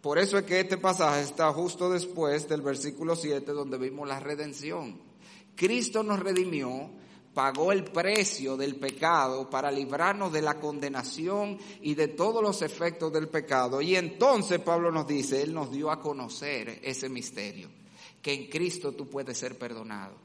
Por eso es que este pasaje está justo después del versículo 7 donde vimos la redención. Cristo nos redimió pagó el precio del pecado para librarnos de la condenación y de todos los efectos del pecado. Y entonces Pablo nos dice, Él nos dio a conocer ese misterio, que en Cristo tú puedes ser perdonado,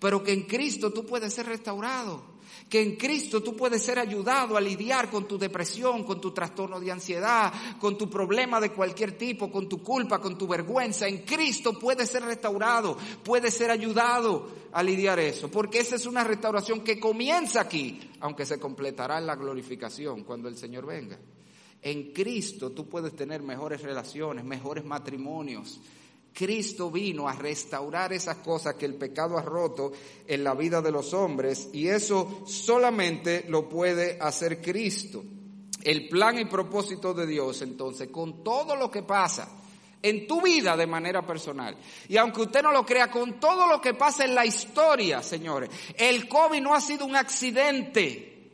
pero que en Cristo tú puedes ser restaurado que en Cristo tú puedes ser ayudado a lidiar con tu depresión, con tu trastorno de ansiedad, con tu problema de cualquier tipo, con tu culpa, con tu vergüenza. En Cristo puedes ser restaurado, puedes ser ayudado a lidiar eso, porque esa es una restauración que comienza aquí, aunque se completará en la glorificación cuando el Señor venga. En Cristo tú puedes tener mejores relaciones, mejores matrimonios, Cristo vino a restaurar esas cosas que el pecado ha roto en la vida de los hombres y eso solamente lo puede hacer Cristo. El plan y propósito de Dios entonces con todo lo que pasa en tu vida de manera personal. Y aunque usted no lo crea, con todo lo que pasa en la historia, señores, el COVID no ha sido un accidente.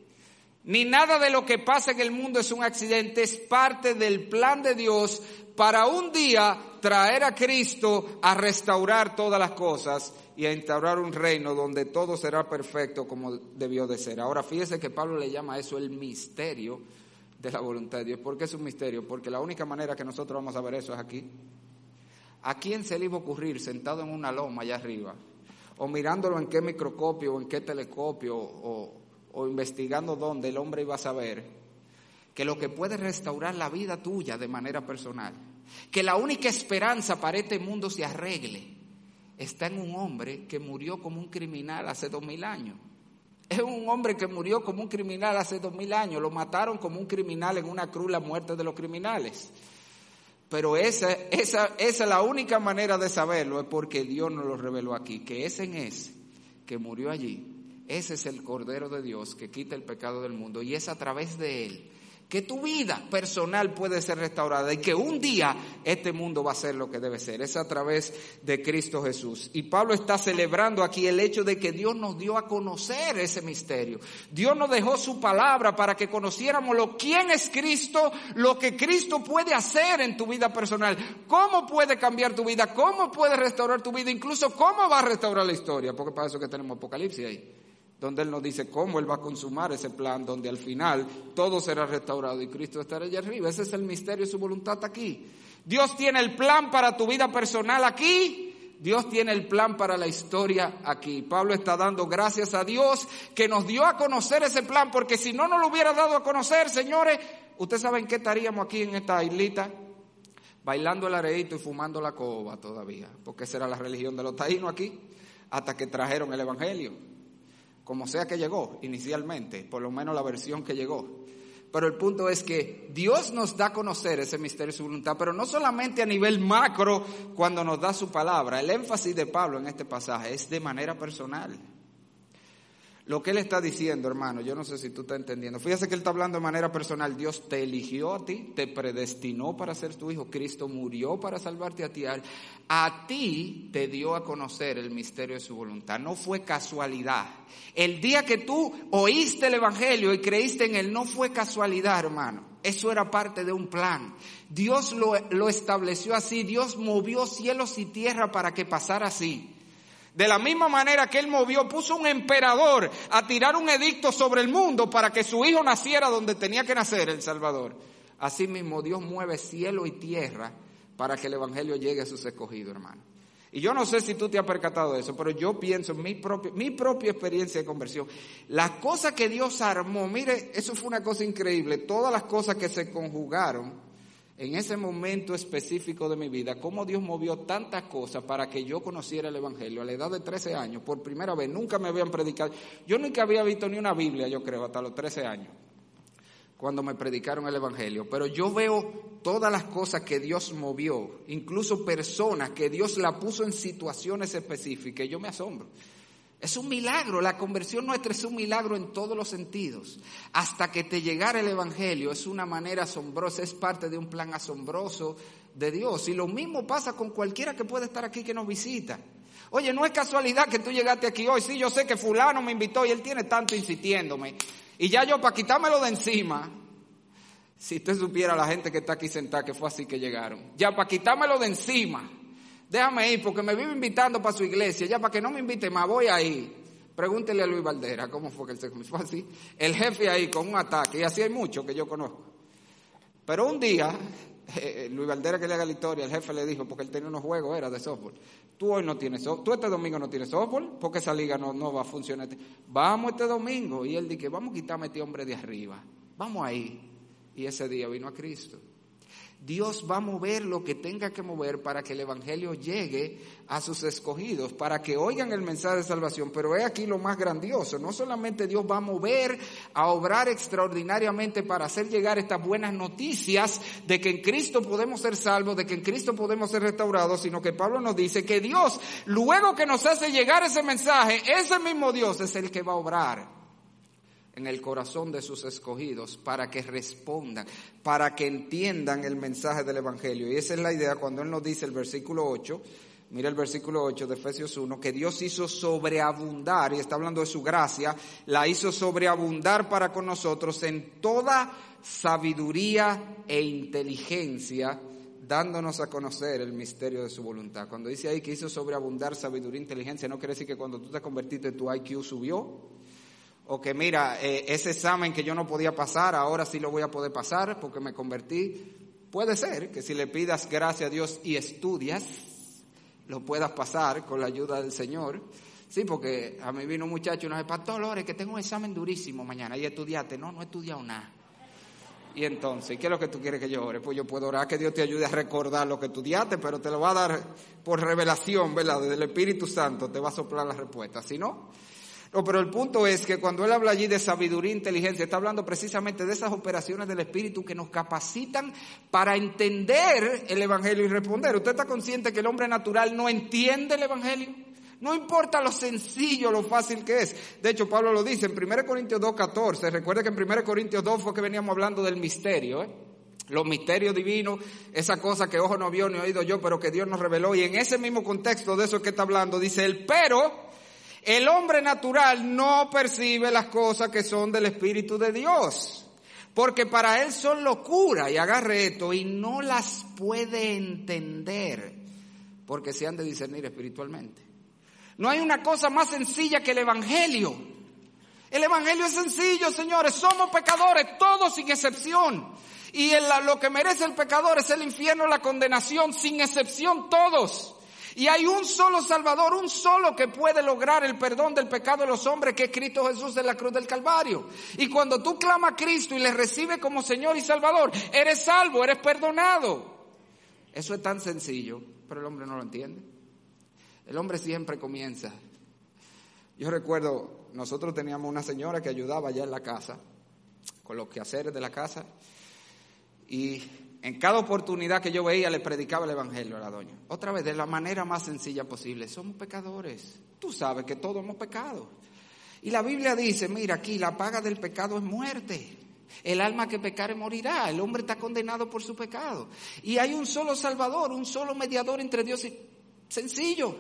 Ni nada de lo que pasa en el mundo es un accidente, es parte del plan de Dios para un día traer a Cristo a restaurar todas las cosas y a instaurar un reino donde todo será perfecto como debió de ser. Ahora fíjese que Pablo le llama a eso el misterio de la voluntad de Dios. ¿Por qué es un misterio? Porque la única manera que nosotros vamos a ver eso es aquí. ¿A quién se le iba a ocurrir sentado en una loma allá arriba? o mirándolo en qué microscopio o en qué telescopio o, o investigando dónde el hombre iba a saber que lo que puede restaurar la vida tuya de manera personal, que la única esperanza para este mundo se arregle, está en un hombre que murió como un criminal hace dos mil años. Es un hombre que murió como un criminal hace dos mil años. Lo mataron como un criminal en una cruz, la muerte de los criminales. Pero esa, esa, esa es la única manera de saberlo, es porque Dios nos lo reveló aquí, que ese en ese que murió allí, ese es el Cordero de Dios que quita el pecado del mundo y es a través de él que tu vida personal puede ser restaurada y que un día este mundo va a ser lo que debe ser. Es a través de Cristo Jesús. Y Pablo está celebrando aquí el hecho de que Dios nos dio a conocer ese misterio. Dios nos dejó su palabra para que conociéramos lo quién es Cristo, lo que Cristo puede hacer en tu vida personal, cómo puede cambiar tu vida, cómo puede restaurar tu vida, incluso cómo va a restaurar la historia, porque para eso que tenemos Apocalipsis ahí donde Él nos dice cómo Él va a consumar ese plan, donde al final todo será restaurado y Cristo estará allá arriba. Ese es el misterio y su voluntad aquí. Dios tiene el plan para tu vida personal aquí. Dios tiene el plan para la historia aquí. Pablo está dando gracias a Dios que nos dio a conocer ese plan, porque si no nos lo hubiera dado a conocer, señores, ustedes saben qué estaríamos aquí en esta islita, bailando el areito y fumando la coba todavía, porque esa era la religión de los taínos aquí, hasta que trajeron el Evangelio como sea que llegó inicialmente, por lo menos la versión que llegó. Pero el punto es que Dios nos da a conocer ese misterio de su voluntad, pero no solamente a nivel macro cuando nos da su palabra. El énfasis de Pablo en este pasaje es de manera personal. Lo que él está diciendo, hermano, yo no sé si tú estás entendiendo. Fíjese que él está hablando de manera personal. Dios te eligió a ti, te predestinó para ser tu hijo. Cristo murió para salvarte a ti. A ti te dio a conocer el misterio de su voluntad. No fue casualidad. El día que tú oíste el Evangelio y creíste en él, no fue casualidad, hermano. Eso era parte de un plan. Dios lo, lo estableció así. Dios movió cielos y tierra para que pasara así. De la misma manera que él movió, puso un emperador a tirar un edicto sobre el mundo para que su hijo naciera donde tenía que nacer el Salvador. Asimismo, Dios mueve cielo y tierra para que el Evangelio llegue a sus escogidos, hermano. Y yo no sé si tú te has percatado de eso, pero yo pienso en mi, mi propia experiencia de conversión. Las cosas que Dios armó, mire, eso fue una cosa increíble. Todas las cosas que se conjugaron en ese momento específico de mi vida, cómo Dios movió tantas cosas para que yo conociera el Evangelio a la edad de 13 años, por primera vez, nunca me habían predicado. Yo nunca había visto ni una Biblia, yo creo, hasta los 13 años, cuando me predicaron el Evangelio. Pero yo veo todas las cosas que Dios movió, incluso personas que Dios la puso en situaciones específicas, y yo me asombro. Es un milagro, la conversión nuestra es un milagro en todos los sentidos. Hasta que te llegara el Evangelio es una manera asombrosa, es parte de un plan asombroso de Dios. Y lo mismo pasa con cualquiera que puede estar aquí que nos visita. Oye, no es casualidad que tú llegaste aquí hoy. Sí, yo sé que fulano me invitó y él tiene tanto insistiéndome. Y ya yo, para quitármelo de encima, si usted supiera la gente que está aquí sentada, que fue así que llegaron. Ya, para quitármelo de encima déjame ir porque me vive invitando para su iglesia, ya para que no me invite más, voy ahí. Pregúntele a Luis Valdera cómo fue que él se fue así. El jefe ahí con un ataque, y así hay muchos que yo conozco. Pero un día, eh, Luis Valdera que le haga la historia, el jefe le dijo, porque él tenía unos juegos, era de softball. Tú hoy no tienes softball, tú este domingo no tienes softball, porque esa liga no, no va a funcionar. Vamos este domingo. Y él dice, vamos a quitarme a este hombre de arriba. Vamos ahí. Y ese día vino a Cristo. Dios va a mover lo que tenga que mover para que el Evangelio llegue a sus escogidos, para que oigan el mensaje de salvación. Pero he aquí lo más grandioso. No solamente Dios va a mover, a obrar extraordinariamente para hacer llegar estas buenas noticias de que en Cristo podemos ser salvos, de que en Cristo podemos ser restaurados, sino que Pablo nos dice que Dios, luego que nos hace llegar ese mensaje, ese mismo Dios es el que va a obrar en el corazón de sus escogidos para que respondan, para que entiendan el mensaje del Evangelio. Y esa es la idea cuando Él nos dice el versículo 8, mira el versículo 8 de Efesios 1, que Dios hizo sobreabundar, y está hablando de su gracia, la hizo sobreabundar para con nosotros en toda sabiduría e inteligencia, dándonos a conocer el misterio de su voluntad. Cuando dice ahí que hizo sobreabundar sabiduría e inteligencia, no quiere decir que cuando tú te convertiste tu IQ subió, o que mira, eh, ese examen que yo no podía pasar, ahora sí lo voy a poder pasar porque me convertí. Puede ser que si le pidas gracia a Dios y estudias, lo puedas pasar con la ayuda del Señor. Sí, porque a mí vino un muchacho y nos dijo, Pastor Lore, que tengo un examen durísimo mañana. Y estudiaste. No, no he estudiado nada. Y entonces, ¿qué es lo que tú quieres que yo ore? Pues yo puedo orar que Dios te ayude a recordar lo que estudiaste, pero te lo va a dar por revelación, ¿verdad? Desde el Espíritu Santo te va a soplar la respuesta. Si no, no, pero el punto es que cuando él habla allí de sabiduría e inteligencia, está hablando precisamente de esas operaciones del Espíritu que nos capacitan para entender el Evangelio y responder. ¿Usted está consciente que el hombre natural no entiende el Evangelio? No importa lo sencillo, lo fácil que es. De hecho, Pablo lo dice en 1 Corintios 2.14. Recuerde que en 1 Corintios 2 fue que veníamos hablando del misterio, ¿eh? los misterios divinos, esa cosa que ojo no vio ni oído yo, pero que Dios nos reveló. Y en ese mismo contexto de eso que está hablando, dice él, pero el hombre natural no percibe las cosas que son del Espíritu de Dios, porque para él son locura y agarreto y no las puede entender, porque se han de discernir espiritualmente. No hay una cosa más sencilla que el Evangelio. El Evangelio es sencillo, señores, somos pecadores, todos sin excepción. Y lo que merece el pecador es el infierno, la condenación, sin excepción todos. Y hay un solo Salvador, un solo que puede lograr el perdón del pecado de los hombres, que es Cristo Jesús de la cruz del Calvario. Y cuando tú clamas a Cristo y le recibes como Señor y Salvador, eres salvo, eres perdonado. Eso es tan sencillo, pero el hombre no lo entiende. El hombre siempre comienza. Yo recuerdo, nosotros teníamos una señora que ayudaba allá en la casa, con los quehaceres de la casa, y en cada oportunidad que yo veía le predicaba el Evangelio a la doña. Otra vez, de la manera más sencilla posible. Somos pecadores. Tú sabes que todos hemos pecado. Y la Biblia dice, mira aquí, la paga del pecado es muerte. El alma que pecare morirá. El hombre está condenado por su pecado. Y hay un solo Salvador, un solo mediador entre Dios y... Sencillo.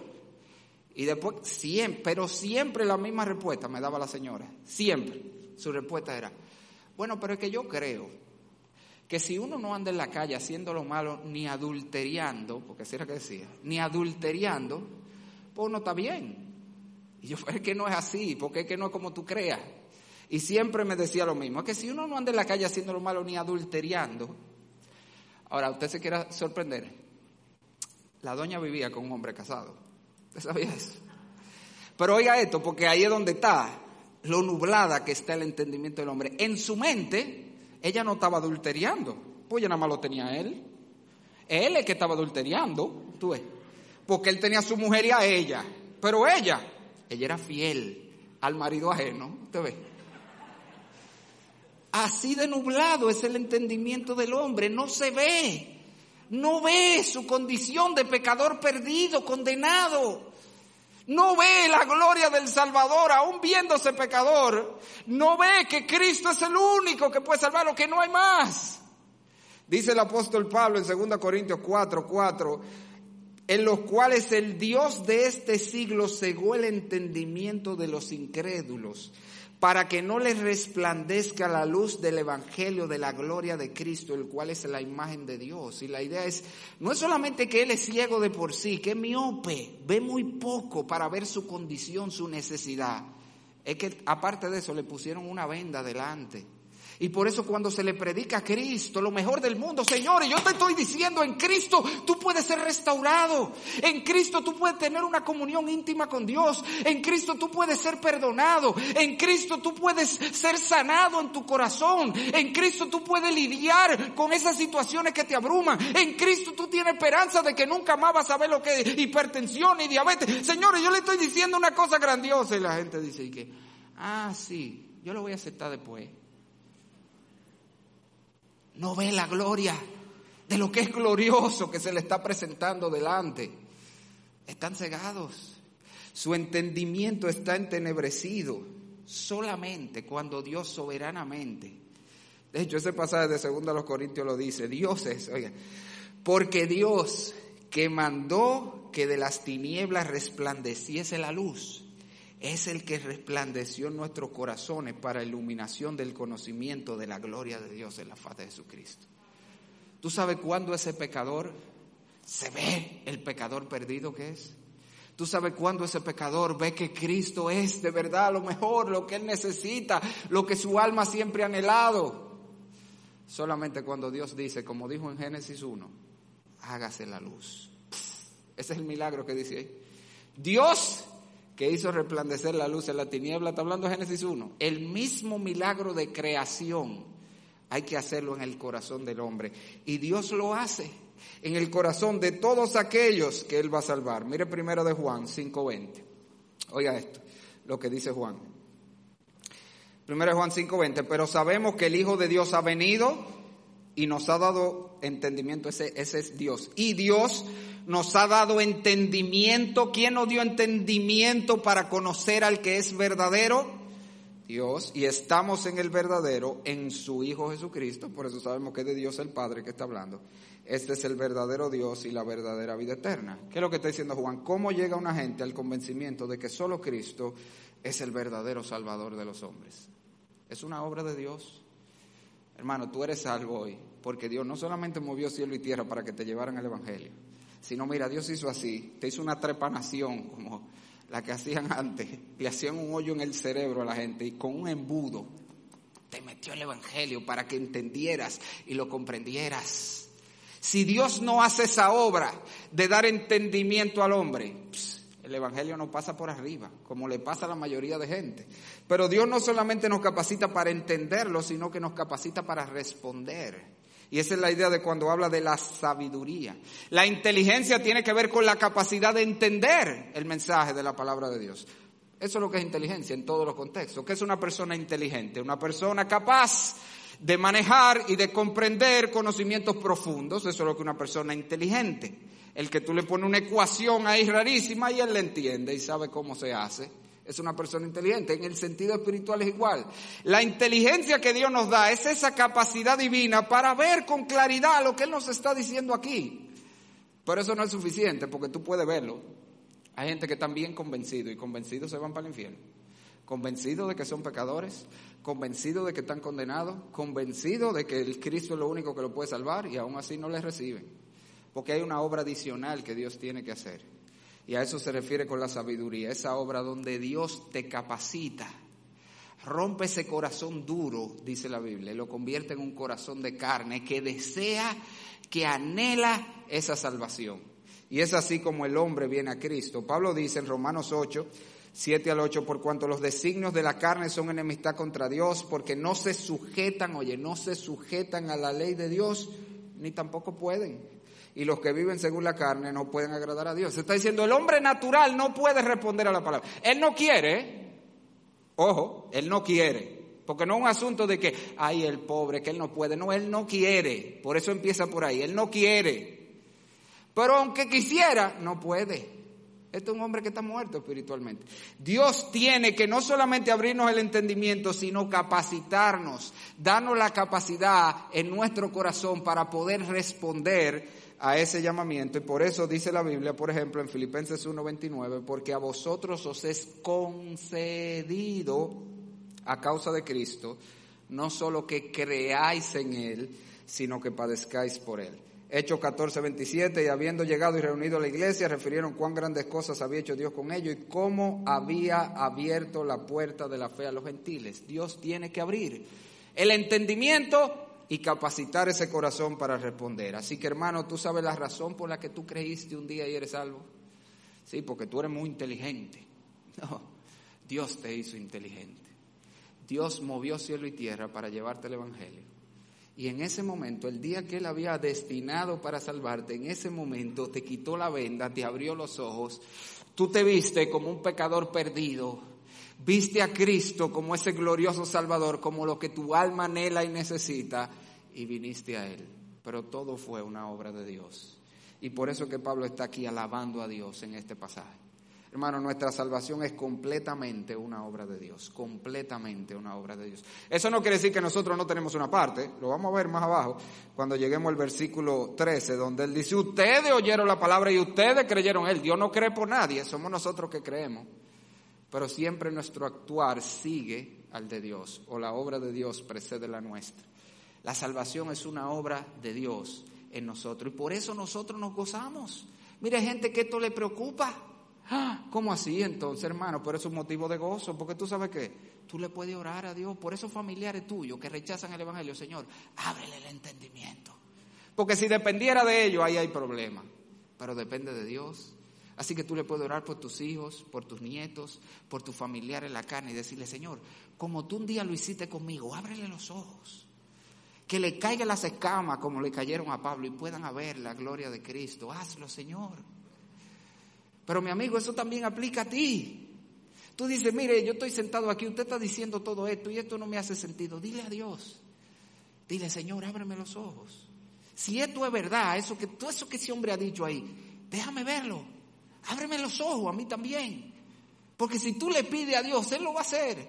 Y después, siempre, pero siempre la misma respuesta me daba la señora. Siempre. Su respuesta era, bueno, pero es que yo creo que si uno no anda en la calle haciendo lo malo ni adulteriando, porque así era que decía, ni adulteriando, pues uno está bien. Y yo, es que no es así, porque es que no es como tú creas. Y siempre me decía lo mismo, es que si uno no anda en la calle haciendo lo malo ni adulteriando, ahora usted se quiera sorprender, la doña vivía con un hombre casado. ¿Usted sabía eso? Pero oiga esto, porque ahí es donde está lo nublada que está el entendimiento del hombre. En su mente, ella no estaba adulteriando, pues ya nada más lo tenía él. Él es que estaba adulteriando, tú ves, porque él tenía a su mujer y a ella, pero ella, ella era fiel al marido ajeno, ¿te ves? Así de nublado es el entendimiento del hombre, no se ve, no ve su condición de pecador perdido, condenado. No ve la gloria del Salvador, aún viéndose pecador. No ve que Cristo es el único que puede salvarlo, que no hay más. Dice el apóstol Pablo en 2 Corintios 4, 4, en los cuales el Dios de este siglo cegó el entendimiento de los incrédulos para que no les resplandezca la luz del Evangelio de la gloria de Cristo, el cual es la imagen de Dios. Y la idea es, no es solamente que Él es ciego de por sí, que es miope, ve muy poco para ver su condición, su necesidad. Es que aparte de eso le pusieron una venda delante y por eso cuando se le predica a Cristo, lo mejor del mundo, señores, yo te estoy diciendo, en Cristo tú puedes ser restaurado. En Cristo tú puedes tener una comunión íntima con Dios. En Cristo tú puedes ser perdonado. En Cristo tú puedes ser sanado en tu corazón. En Cristo tú puedes lidiar con esas situaciones que te abruman. En Cristo tú tienes esperanza de que nunca más vas a ver lo que es hipertensión y diabetes. Señores, yo le estoy diciendo una cosa grandiosa y la gente dice que, ah, sí, yo lo voy a aceptar después no ve la gloria de lo que es glorioso que se le está presentando delante. Están cegados. Su entendimiento está entenebrecido solamente cuando Dios soberanamente. De hecho, ese pasaje de 2 Corintios lo dice. Dios es, oiga, porque Dios que mandó que de las tinieblas resplandeciese la luz, es el que resplandeció en nuestros corazones para iluminación del conocimiento de la gloria de Dios en la faz de Jesucristo. ¿Tú sabes cuándo ese pecador se ve el pecador perdido que es? ¿Tú sabes cuándo ese pecador ve que Cristo es de verdad lo mejor, lo que él necesita, lo que su alma siempre ha anhelado? Solamente cuando Dios dice, como dijo en Génesis 1, hágase la luz. Ese es el milagro que dice ahí. Dios que hizo resplandecer la luz en la tiniebla, está hablando Génesis 1. El mismo milagro de creación hay que hacerlo en el corazón del hombre. Y Dios lo hace en el corazón de todos aquellos que Él va a salvar. Mire primero de Juan 5.20. Oiga esto, lo que dice Juan. Primero de Juan 5.20, pero sabemos que el Hijo de Dios ha venido y nos ha dado entendimiento, ese, ese es Dios. Y Dios nos ha dado entendimiento. ¿Quién nos dio entendimiento para conocer al que es verdadero? Dios. Y estamos en el verdadero, en su Hijo Jesucristo. Por eso sabemos que es de Dios el Padre que está hablando. Este es el verdadero Dios y la verdadera vida eterna. ¿Qué es lo que está diciendo Juan? ¿Cómo llega una gente al convencimiento de que solo Cristo es el verdadero Salvador de los hombres? Es una obra de Dios. Hermano, tú eres salvo hoy, porque Dios no solamente movió cielo y tierra para que te llevaran el Evangelio, sino mira, Dios hizo así, te hizo una trepanación como la que hacían antes, le hacían un hoyo en el cerebro a la gente y con un embudo te metió el Evangelio para que entendieras y lo comprendieras. Si Dios no hace esa obra de dar entendimiento al hombre, el Evangelio no pasa por arriba, como le pasa a la mayoría de gente. Pero Dios no solamente nos capacita para entenderlo, sino que nos capacita para responder. Y esa es la idea de cuando habla de la sabiduría. La inteligencia tiene que ver con la capacidad de entender el mensaje de la palabra de Dios. Eso es lo que es inteligencia en todos los contextos. ¿Qué es una persona inteligente? Una persona capaz de manejar y de comprender conocimientos profundos. Eso es lo que una persona inteligente. El que tú le pones una ecuación ahí rarísima y él le entiende y sabe cómo se hace es una persona inteligente. En el sentido espiritual es igual. La inteligencia que Dios nos da es esa capacidad divina para ver con claridad lo que Él nos está diciendo aquí. Pero eso no es suficiente porque tú puedes verlo. Hay gente que están bien convencidos y convencidos se van para el infierno. Convencidos de que son pecadores, convencidos de que están condenados, convencidos de que el Cristo es lo único que lo puede salvar y aún así no les reciben. Porque hay una obra adicional que Dios tiene que hacer. Y a eso se refiere con la sabiduría, esa obra donde Dios te capacita, rompe ese corazón duro, dice la Biblia, y lo convierte en un corazón de carne que desea, que anhela esa salvación. Y es así como el hombre viene a Cristo. Pablo dice en Romanos 8, 7 al 8, por cuanto los designios de la carne son enemistad contra Dios, porque no se sujetan, oye, no se sujetan a la ley de Dios, ni tampoco pueden y los que viven según la carne no pueden agradar a Dios. Se está diciendo, el hombre natural no puede responder a la palabra. Él no quiere, ojo, él no quiere. Porque no es un asunto de que, ay, el pobre, que él no puede. No, él no quiere. Por eso empieza por ahí. Él no quiere. Pero aunque quisiera, no puede. Este es un hombre que está muerto espiritualmente. Dios tiene que no solamente abrirnos el entendimiento, sino capacitarnos, darnos la capacidad en nuestro corazón para poder responder a ese llamamiento y por eso dice la Biblia, por ejemplo, en Filipenses 1:29, porque a vosotros os es concedido a causa de Cristo, no solo que creáis en Él, sino que padezcáis por Él. Hechos 14, 27, y habiendo llegado y reunido a la iglesia, refirieron cuán grandes cosas había hecho Dios con ellos y cómo había abierto la puerta de la fe a los gentiles. Dios tiene que abrir el entendimiento y capacitar ese corazón para responder. Así que hermano, tú sabes la razón por la que tú creíste un día y eres salvo. Sí, porque tú eres muy inteligente. No, Dios te hizo inteligente. Dios movió cielo y tierra para llevarte el Evangelio. Y en ese momento, el día que Él había destinado para salvarte, en ese momento te quitó la venda, te abrió los ojos, tú te viste como un pecador perdido, Viste a Cristo como ese glorioso Salvador, como lo que tu alma anhela y necesita, y viniste a Él. Pero todo fue una obra de Dios. Y por eso que Pablo está aquí alabando a Dios en este pasaje. Hermano, nuestra salvación es completamente una obra de Dios, completamente una obra de Dios. Eso no quiere decir que nosotros no tenemos una parte, lo vamos a ver más abajo, cuando lleguemos al versículo 13, donde él dice, ustedes oyeron la palabra y ustedes creyeron él. Dios no cree por nadie, somos nosotros que creemos pero siempre nuestro actuar sigue al de Dios o la obra de Dios precede la nuestra. La salvación es una obra de Dios en nosotros y por eso nosotros nos gozamos. Mire gente que esto le preocupa. Ah, ¿Cómo así entonces, hermano? Por eso es un motivo de gozo, porque tú sabes que tú le puedes orar a Dios por esos familiares tuyos que rechazan el Evangelio, Señor, ábrele el entendimiento. Porque si dependiera de ellos, ahí hay problema. Pero depende de Dios. Así que tú le puedes orar por tus hijos, por tus nietos, por tu familiar en la carne y decirle, Señor, como tú un día lo hiciste conmigo, ábrele los ojos. Que le caigan las escamas como le cayeron a Pablo y puedan ver la gloria de Cristo. Hazlo, Señor. Pero mi amigo, eso también aplica a ti. Tú dices, mire, yo estoy sentado aquí, usted está diciendo todo esto y esto no me hace sentido. Dile a Dios. Dile, Señor, ábreme los ojos. Si esto es verdad, eso que, todo eso que ese hombre ha dicho ahí, déjame verlo. Ábreme los ojos a mí también. Porque si tú le pides a Dios, Él lo va a hacer.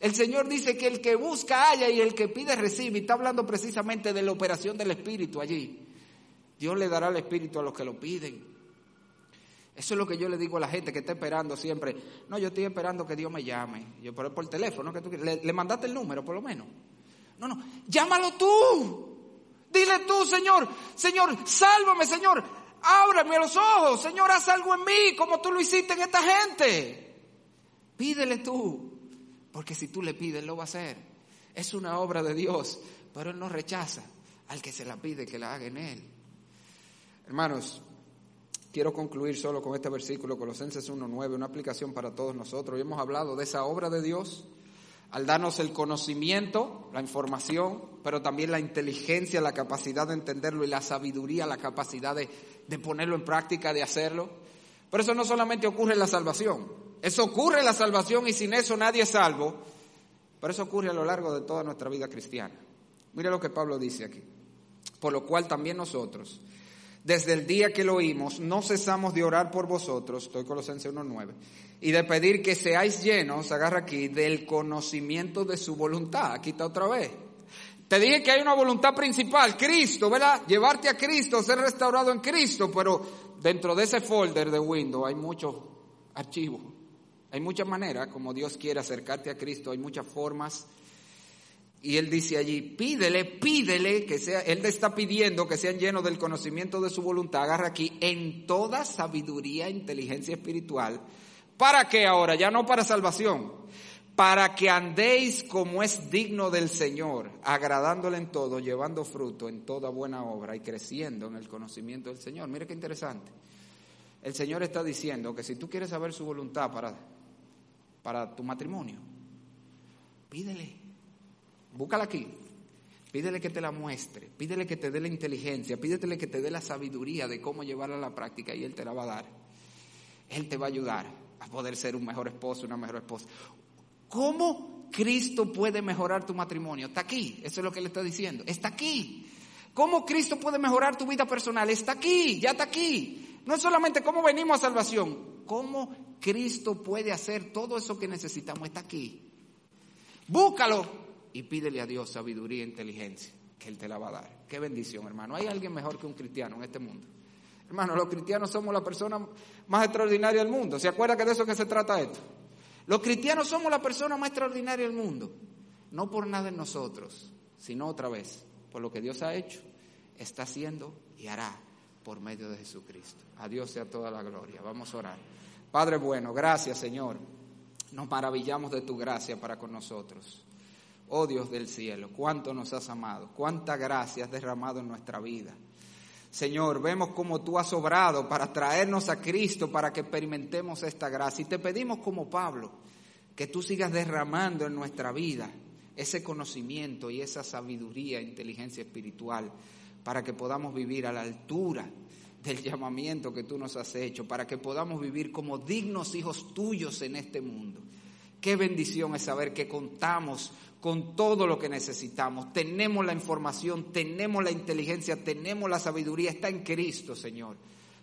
El Señor dice que el que busca haya y el que pide recibe. Y está hablando precisamente de la operación del Espíritu allí. Dios le dará el Espíritu a los que lo piden. Eso es lo que yo le digo a la gente que está esperando siempre. No, yo estoy esperando que Dios me llame. Yo por, por teléfono, que tú, le, le mandaste el número por lo menos. No, no, llámalo tú. Dile tú, Señor, Señor, sálvame, Señor, ábreme los ojos, Señor, haz algo en mí como tú lo hiciste en esta gente. Pídele tú, porque si tú le pides, lo va a hacer. Es una obra de Dios, pero Él no rechaza al que se la pide que la haga en Él. Hermanos, quiero concluir solo con este versículo, Colosenses 1.9, una aplicación para todos nosotros. Y hemos hablado de esa obra de Dios al darnos el conocimiento, la información, pero también la inteligencia, la capacidad de entenderlo y la sabiduría, la capacidad de, de ponerlo en práctica, de hacerlo. Pero eso no solamente ocurre en la salvación, eso ocurre en la salvación y sin eso nadie es salvo, pero eso ocurre a lo largo de toda nuestra vida cristiana. Mire lo que Pablo dice aquí. Por lo cual también nosotros, desde el día que lo oímos, no cesamos de orar por vosotros, estoy Colosenses 1.9, y de pedir que seáis llenos, agarra aquí, del conocimiento de su voluntad. Aquí está otra vez. Te dije que hay una voluntad principal, Cristo, ¿verdad? Llevarte a Cristo, ser restaurado en Cristo, pero dentro de ese folder de Windows hay muchos archivos. Hay muchas maneras como Dios quiere acercarte a Cristo, hay muchas formas. Y él dice allí, pídele, pídele que sea, él te está pidiendo que sean llenos del conocimiento de su voluntad, agarra aquí, en toda sabiduría e inteligencia espiritual. ¿Para qué ahora? Ya no para salvación. Para que andéis como es digno del Señor, agradándole en todo, llevando fruto en toda buena obra y creciendo en el conocimiento del Señor. Mire qué interesante. El Señor está diciendo que si tú quieres saber su voluntad para, para tu matrimonio, pídele Búscala aquí. Pídele que te la muestre, pídele que te dé la inteligencia, pídele que te dé la sabiduría de cómo llevarla a la práctica y Él te la va a dar. Él te va a ayudar a poder ser un mejor esposo, una mejor esposa. ¿Cómo Cristo puede mejorar tu matrimonio? Está aquí, eso es lo que le está diciendo. Está aquí. ¿Cómo Cristo puede mejorar tu vida personal? Está aquí, ya está aquí. No es solamente cómo venimos a salvación, cómo Cristo puede hacer todo eso que necesitamos. Está aquí. Búscalo y pídele a Dios sabiduría e inteligencia, que Él te la va a dar. Qué bendición, hermano. ¿Hay alguien mejor que un cristiano en este mundo? Hermano, los cristianos somos la persona más extraordinaria del mundo. ¿Se acuerda que de eso que se trata esto? Los cristianos somos la persona más extraordinaria del mundo. No por nada en nosotros, sino otra vez, por lo que Dios ha hecho, está haciendo y hará por medio de Jesucristo. A Dios sea toda la gloria. Vamos a orar. Padre bueno, gracias Señor. Nos maravillamos de tu gracia para con nosotros. Oh Dios del cielo, cuánto nos has amado, cuánta gracia has derramado en nuestra vida. Señor, vemos cómo tú has obrado para traernos a Cristo, para que experimentemos esta gracia. Y te pedimos como Pablo, que tú sigas derramando en nuestra vida ese conocimiento y esa sabiduría e inteligencia espiritual, para que podamos vivir a la altura del llamamiento que tú nos has hecho, para que podamos vivir como dignos hijos tuyos en este mundo. Qué bendición es saber que contamos con todo lo que necesitamos. Tenemos la información, tenemos la inteligencia, tenemos la sabiduría. Está en Cristo, Señor,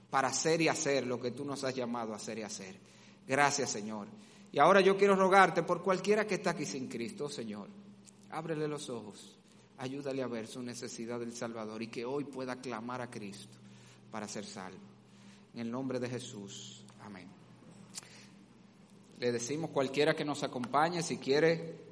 para hacer y hacer lo que tú nos has llamado a hacer y hacer. Gracias, Señor. Y ahora yo quiero rogarte por cualquiera que está aquí sin Cristo, Señor. Ábrele los ojos, ayúdale a ver su necesidad del Salvador y que hoy pueda clamar a Cristo para ser salvo. En el nombre de Jesús. Amén. Le decimos cualquiera que nos acompañe, si quiere